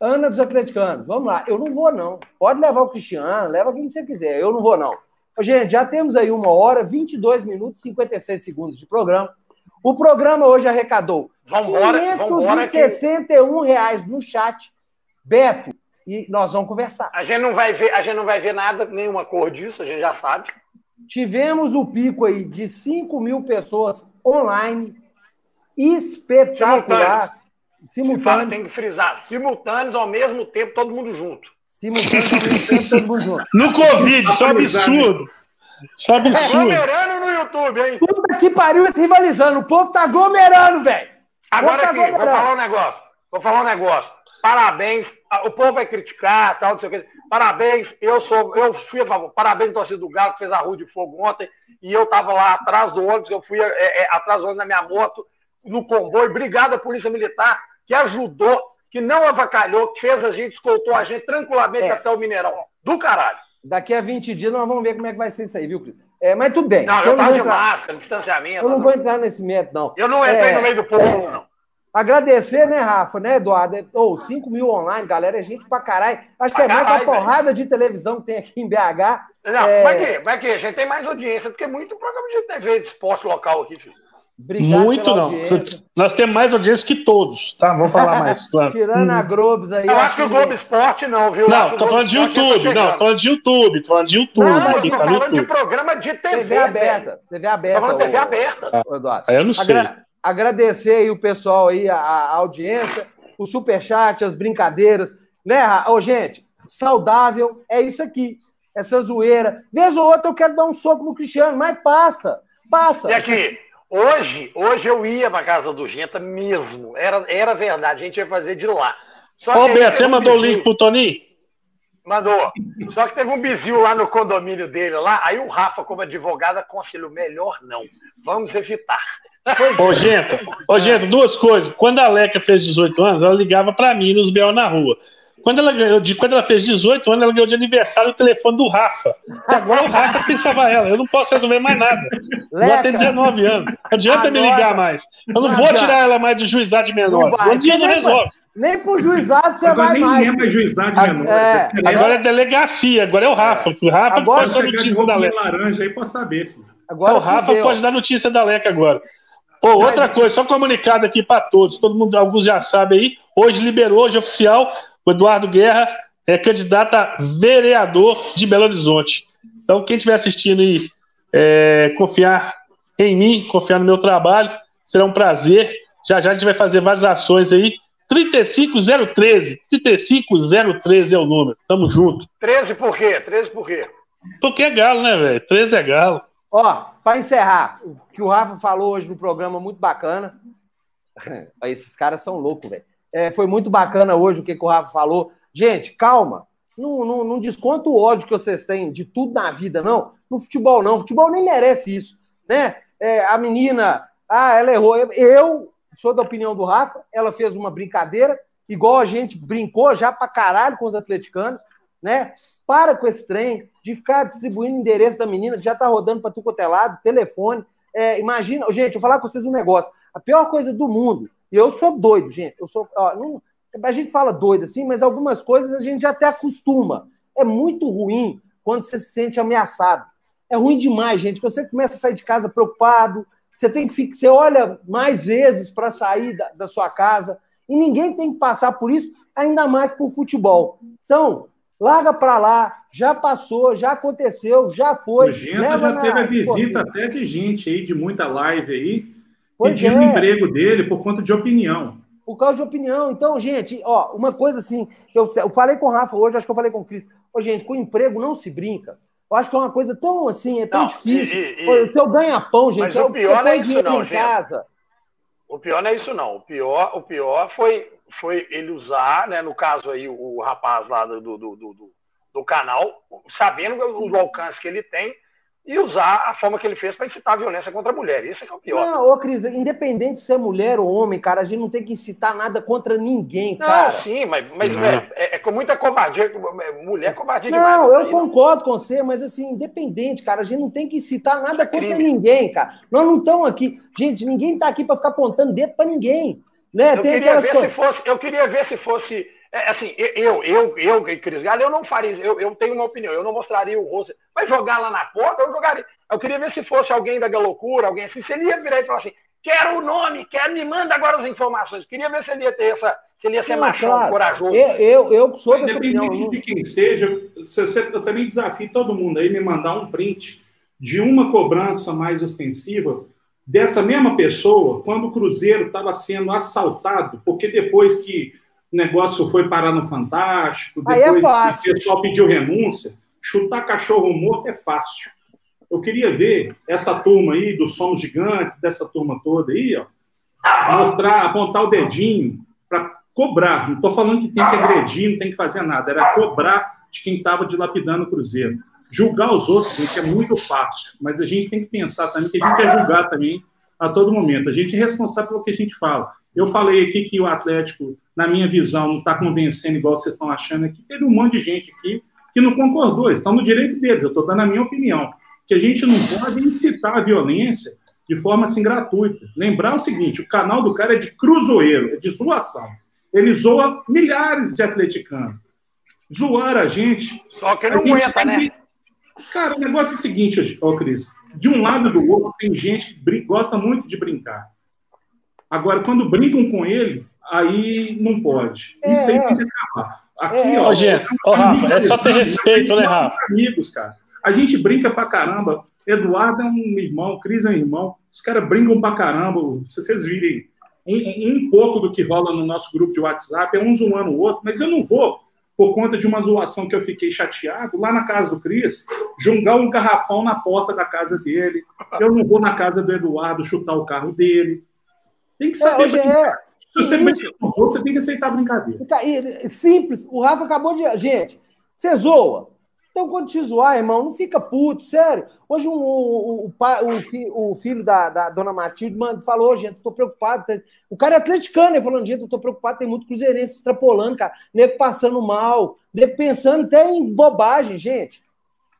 S1: Ana dos Atleticanos, vamos lá. Eu não vou, não. Pode levar o Cristiano, leva quem você quiser. Eu não vou, não. Gente, já temos aí uma hora, 22 minutos e 56 segundos de programa. O programa hoje arrecadou vambora, 561 vambora reais no chat. Beto, e nós vamos conversar.
S3: A gente não vai ver, a gente não vai ver nada, nenhuma cor disso, a gente já sabe.
S1: Tivemos o pico aí de 5 mil pessoas online. Espetacular.
S3: Simultâneos. Tem que frisar. Simultâneos ao mesmo tempo, todo mundo junto.
S1: Simultâneos ao mesmo tempo, todo mundo junto.
S2: No Covid, só absurdo. Só é, absurdo.
S3: Aglomerando no YouTube, hein?
S1: Puta que pariu esse rivalizando. O povo tá aglomerando, velho.
S3: Agora tá aqui, vou falar um negócio. Vou falar um negócio. Parabéns. O povo vai criticar, tal, não sei o que. Parabéns, eu sou, eu fui a favor. Parabéns, torcida do Galo, que fez a rua de fogo ontem. E eu tava lá atrás do ônibus, eu fui é, é, atrás do ônibus na minha moto, no comboio. Obrigado à Polícia Militar que ajudou, que não avacalhou, que fez a gente, escoltou a gente tranquilamente é. até o Mineirão. Do caralho.
S1: Daqui a 20 dias nós vamos ver como é que vai ser isso aí, viu, Cris? É, mas tudo bem.
S3: Não, eu, eu tava de entrar... máscara, distanciamento.
S1: Eu não, não, vou entrar nesse método, não.
S3: Eu não entrei é... no meio do povo, não.
S1: Agradecer, né, Rafa, né, Eduardo? Ou oh, 5 mil online, galera, é gente pra caralho. Acho que é mais uma porrada de televisão que tem aqui em BH.
S3: Não, é... vai que, vai que, a gente tem mais audiência do que muito programa de TV de esporte local aqui, filho.
S2: Obrigado Muito não. Audiência. Nós temos mais audiência que todos, tá? Vamos falar mais.
S1: Claro. Tirando a Globes aí.
S3: Eu acho que o Globo Esporte não, viu?
S2: Não, tô falando de YouTube. Não, tô falando de YouTube. Tô falando de YouTube. Não,
S3: aqui, tô tá falando de programa de TV.
S1: TV aberta. TV aberta.
S3: Tô falando TV aberta.
S2: Eduardo. Aí eu não sei. Agra
S1: agradecer aí o pessoal aí, a, a audiência, o superchat, as brincadeiras, né? Ô, gente, saudável é isso aqui, essa zoeira. Vez ou outra eu quero dar um soco no Cristiano, mas passa, passa.
S3: E aqui, hoje, hoje eu ia pra casa do Genta mesmo, era, era verdade, a gente ia fazer de lá.
S2: Ô, Beto, você mandou o link pro Toninho?
S3: Mandou. Só que teve um bizil lá no condomínio dele, lá, aí o Rafa, como advogado, aconselhou, melhor não, vamos evitar.
S2: Ô, Genta, ô, Genta, duas coisas. Quando a Leca fez 18 anos, ela ligava para mim nos B.O. na rua. Quando ela, ganhou, de, quando ela fez 18 anos, ela ganhou de aniversário o telefone do Rafa. Agora o Rafa tem que salvar ela. Eu não posso resolver mais nada. Leca, ela tem 19 anos. Não adianta me ligar mais. Eu não vou tirar ela mais de juizado de menores. Um dia não resolve.
S1: Nem pro juizado você
S4: agora
S1: vai
S4: nem
S1: mais.
S4: lembra juizado de menores.
S2: É, agora é delegacia, agora é o Rafa. O Rafa
S4: agora pode dar notícia da Leca. laranja aí pra saber, filho.
S2: Agora o Rafa pode dar notícia da Leca agora. Oh, outra coisa, só comunicado aqui para todos, todo mundo, alguns já sabem aí, hoje liberou, hoje oficial, o Eduardo Guerra é candidato a vereador de Belo Horizonte. Então, quem estiver assistindo aí, é, confiar em mim, confiar no meu trabalho, será um prazer. Já já a gente vai fazer várias ações aí. 35013, 35013 é o número. Tamo junto.
S3: 13 por quê? 13 por quê?
S2: Porque é galo, né, velho? 13 é galo.
S1: Ó, para encerrar, o que o Rafa falou hoje no programa, muito bacana. Esses caras são loucos, velho. É, foi muito bacana hoje o que, que o Rafa falou. Gente, calma. Não, não, não desconta o ódio que vocês têm de tudo na vida, não. No futebol, não. O futebol nem merece isso. Né? É, a menina, ah, ela errou. Eu sou da opinião do Rafa, ela fez uma brincadeira, igual a gente brincou já pra caralho com os atleticanos, né? Para com esse trem de ficar distribuindo endereço da menina, já tá rodando para tu cotelado, é telefone. É, imagina, gente, eu vou falar com vocês um negócio. A pior coisa do mundo, e eu sou doido, gente. Eu sou. Ó, não, a gente fala doido assim, mas algumas coisas a gente já até acostuma. É muito ruim quando você se sente ameaçado. É ruim demais, gente. Você começa a sair de casa preocupado, você tem que ficar, você olha mais vezes para sair da, da sua casa, e ninguém tem que passar por isso, ainda mais por futebol. Então, Larga para lá, já passou, já aconteceu, já foi. O
S4: Genta já teve a visita até de gente aí, de muita live aí, pois pedindo é. emprego dele por conta de opinião.
S1: Por causa de opinião. Então, gente, ó, uma coisa assim, eu, eu falei com o Rafa hoje, acho que eu falei com o Cris. Ô, gente, com emprego não se brinca. Eu acho que é uma coisa tão assim, é tão não, difícil. E, e, o seu ganha-pão, gente,
S3: mas é o pior não é isso, não, em casa. O pior não é isso, não. O pior, o pior foi foi ele usar, né, no caso aí, o, rapaz lá do, do, do, do, do canal, sabendo o alcance que ele tem, e usar a forma que ele fez para incitar a violência contra a mulher. Isso é que é o pior.
S1: Não, ô Cris, independente de ser mulher ou homem, cara, a gente não tem que incitar nada contra ninguém, cara.
S3: Não, sim, mas, mas é, é, é, com muita covardia. Mulher é covardia
S1: não, demais. Não, eu concordo com você, mas assim, independente, cara, a gente não tem que incitar nada é contra ninguém, cara. Nós não estamos aqui. Gente, ninguém está aqui para ficar apontando dedo para ninguém. Né?
S3: Eu, queria ver se fosse, eu queria ver se fosse. É, assim, eu, eu, eu, Cris Galo, eu não faria eu, eu tenho uma opinião, eu não mostraria o rosto. Vai jogar lá na porta, eu jogaria. Eu queria ver se fosse alguém da loucura, alguém assim, se ele ia virar e falar assim, quero o nome, quero, me manda agora as informações. Eu queria ver se ele ia ter essa, se ele ia ser não, machão, claro. corajoso.
S1: Eu, eu, eu sou dessa opinião.
S4: de quem seja, eu também desafio todo mundo aí me mandar um print de uma cobrança mais ostensiva dessa mesma pessoa quando o Cruzeiro estava sendo assaltado, porque depois que o negócio foi parar no Fantástico, é depois é o pessoal pediu renúncia, chutar cachorro morto é fácil. Eu queria ver essa turma aí dos somos gigantes, dessa turma toda aí, ó, mostrar, apontar o dedinho para cobrar. Não estou falando que tem que agredir, não tem que fazer nada, era cobrar de quem estava dilapidando o Cruzeiro. Julgar os outros, gente, é muito fácil, mas a gente tem que pensar também que a gente é julgar também a todo momento. A gente é responsável pelo que a gente fala. Eu falei aqui que o Atlético, na minha visão, não está convencendo igual vocês estão achando aqui. Teve um monte de gente aqui que não concordou, estão no direito deles. Eu estou dando a minha opinião. Que a gente não pode incitar a violência de forma assim gratuita. Lembrar o seguinte: o canal do cara é de cruzoeiro, é de zoação. Ele zoa milhares de atleticanos. Zoar a gente.
S3: Só que não aguenta, né?
S4: Cara, o negócio é o seguinte, ó, Cris. De um lado e do outro, tem gente que gosta muito de brincar. Agora, quando brincam com ele, aí não pode. É, Isso aí tem que acabar.
S2: Aqui, é, ó. Ô, Rafa, é só ter respeito, né, Rafa?
S4: Amigos, cara. A gente brinca pra caramba. Eduardo é um irmão, Cris é um irmão. Os caras brincam pra caramba. Se vocês virem um, um, pouco do que rola no nosso grupo de WhatsApp, é um zoando o outro, mas eu não vou, por conta de uma zoação que eu fiquei chateado, lá na casa do Cris, jogar um garrafão na porta da casa dele. Eu não vou na casa do Eduardo chutar o carro dele. Tem que saber. É, é, Se você brinca com você tem que aceitar a brincadeira.
S1: Simples. O Rafa acabou de. Gente, você zoa. Então, quando te zoar, irmão, não fica puto, sério. Hoje, um, o, o, o, filho da, da dona Matilde mano, falou, gente, tô preocupado. O cara é atleticano, ele falando, gente, eu tô preocupado, tem muito cruzeirense extrapolando, cara. Nego passando mal, nego pensando até em bobagem, gente.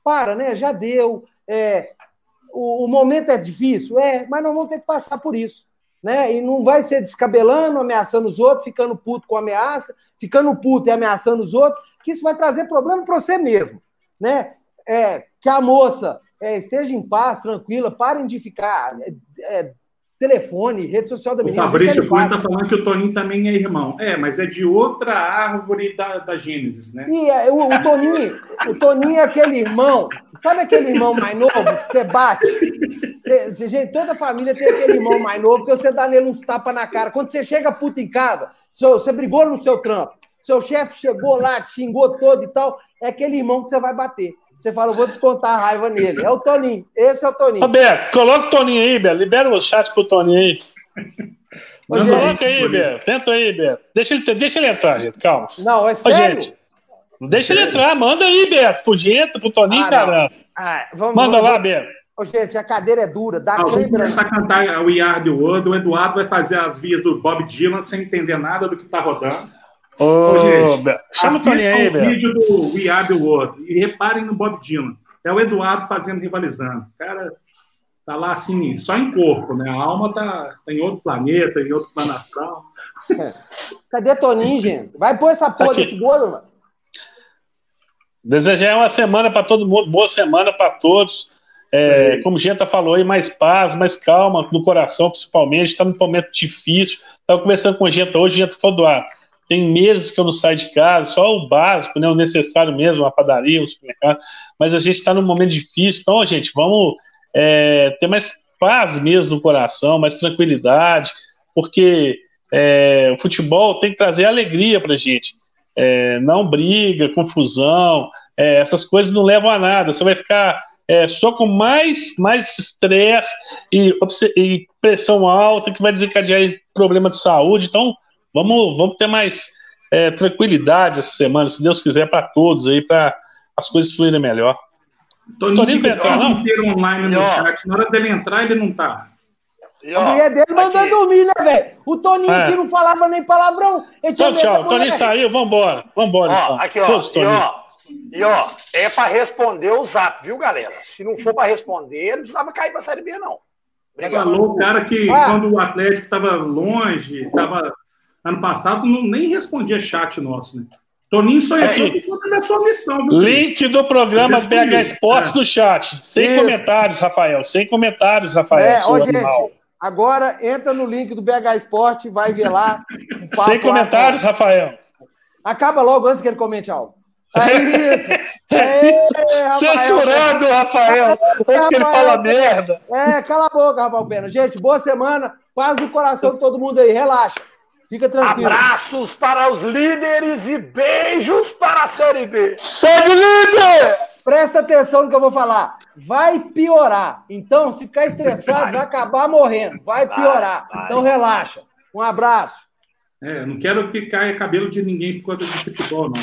S1: Para, né? Já deu. É, o, o momento é difícil, é, mas nós vamos ter que passar por isso. Né? E não vai ser descabelando, ameaçando os outros, ficando puto com ameaça, ficando puto e ameaçando os outros, que isso vai trazer problema para você mesmo né? É, que a moça é, esteja em paz, tranquila, parem de ficar. É, é telefone, rede social da
S4: menina. O Fabrício Cunha está falando que o Toninho também é irmão. É, mas é de outra árvore da, da Gênesis, né?
S1: E é, o, o, Toninho, o Toninho é aquele irmão, sabe aquele irmão mais novo que você bate? Gente, toda família tem aquele irmão mais novo que você dá nele uns tapas na cara. Quando você chega puto em casa, você brigou no seu trampo, seu chefe chegou lá, te xingou todo e tal, é aquele irmão que você vai bater. Você fala, eu vou descontar a raiva nele. É o Toninho. Esse é o Toninho.
S2: Roberto, coloca o Toninho aí, Beto. Libera o chat pro Toninho aí. Ô, gente, coloca aí, Beto. Tenta aí, Beto. Deixa ele, deixa ele entrar, gente. Calma.
S1: Não, é sério. Ô, gente,
S2: deixa ele entrar. Manda aí, Beto. Pro gente, pro Toninho, ah, caramba. Ah, vamos, Manda vamos, lá, Beto.
S1: Ô, gente, a cadeira é dura. Dá
S4: Nós vamos começar a cantar o Yard World. O Eduardo vai fazer as vias do Bob Dylan sem entender nada do que tá rodando.
S2: Ô, gente, chama o Toninho aí,
S4: o vídeo do We Are The World e reparem no Bob Dylan. É o Eduardo fazendo rivalizando. O cara tá lá assim, só em corpo, né? A alma tá, tá em outro planeta, em outro plano astral.
S1: É. Cadê Toninho, gente? Vai pôr essa porra tá desse bolo, mano.
S2: Desejar uma semana para todo mundo, boa semana para todos. É, como Genta falou aí, mais paz, mais calma no coração, principalmente. Está num momento difícil. Estava conversando com a Genta hoje, a Genta falou do ar tem meses que eu não saio de casa, só o básico, né, o necessário mesmo, a padaria, o supermercado. Mas a gente está num momento difícil, então, gente, vamos é, ter mais paz mesmo no coração, mais tranquilidade, porque é, o futebol tem que trazer alegria para a gente. É, não briga, confusão, é, essas coisas não levam a nada. Você vai ficar é, só com mais mais estresse e, e, pressão alta que vai desencadear problema de saúde. Então, Vamos, vamos ter mais é, tranquilidade essa semana, se Deus quiser, para todos aí, para as coisas fluírem melhor.
S4: Toninho Toninho entrar, não? inteiro online no chat. Na hora dele entrar, ele não tá.
S1: E, ó, a mulher dele mandou aqui. dormir, né, velho? O Toninho é. aqui não falava nem palavrão.
S2: Tchau, tchau. O Toninho saiu, vambora. Vambora, ó,
S3: então. Aqui, ó. Todos, e, ó, e, ó, é pra responder o zap, viu, galera? Se não for pra responder, ele não precisava cair pra Série B, não.
S4: Obrigado. Falou o cara que ah. quando o Atlético tava longe, tava Ano passado não, nem respondia chat nosso, né? Toninho só é aqui
S2: da sua missão. Viu, Link do programa BH Esportes é. no chat. Sem Isso. comentários, Rafael. Sem comentários, Rafael. É,
S1: ó, gente, agora entra no link do BH Esporte, vai ver lá.
S2: Sem comentários, lá, Rafael.
S1: Acaba logo antes que ele comente algo.
S2: Aí, Censurando, Rafael. Antes que ele fala merda.
S1: É, cala a boca, Rafael Pena. Gente, boa semana. Paz no coração de todo mundo aí. Relaxa. Fica tranquilo.
S3: Abraços para os líderes e beijos para a Série B.
S2: Segue líder!
S1: Presta atenção no que eu vou falar. Vai piorar. Então, se ficar estressado, vai, vai acabar morrendo. Vai piorar. Vai, vai. Então, relaxa. Um abraço.
S4: É, não quero que caia cabelo de ninguém por conta de futebol, não.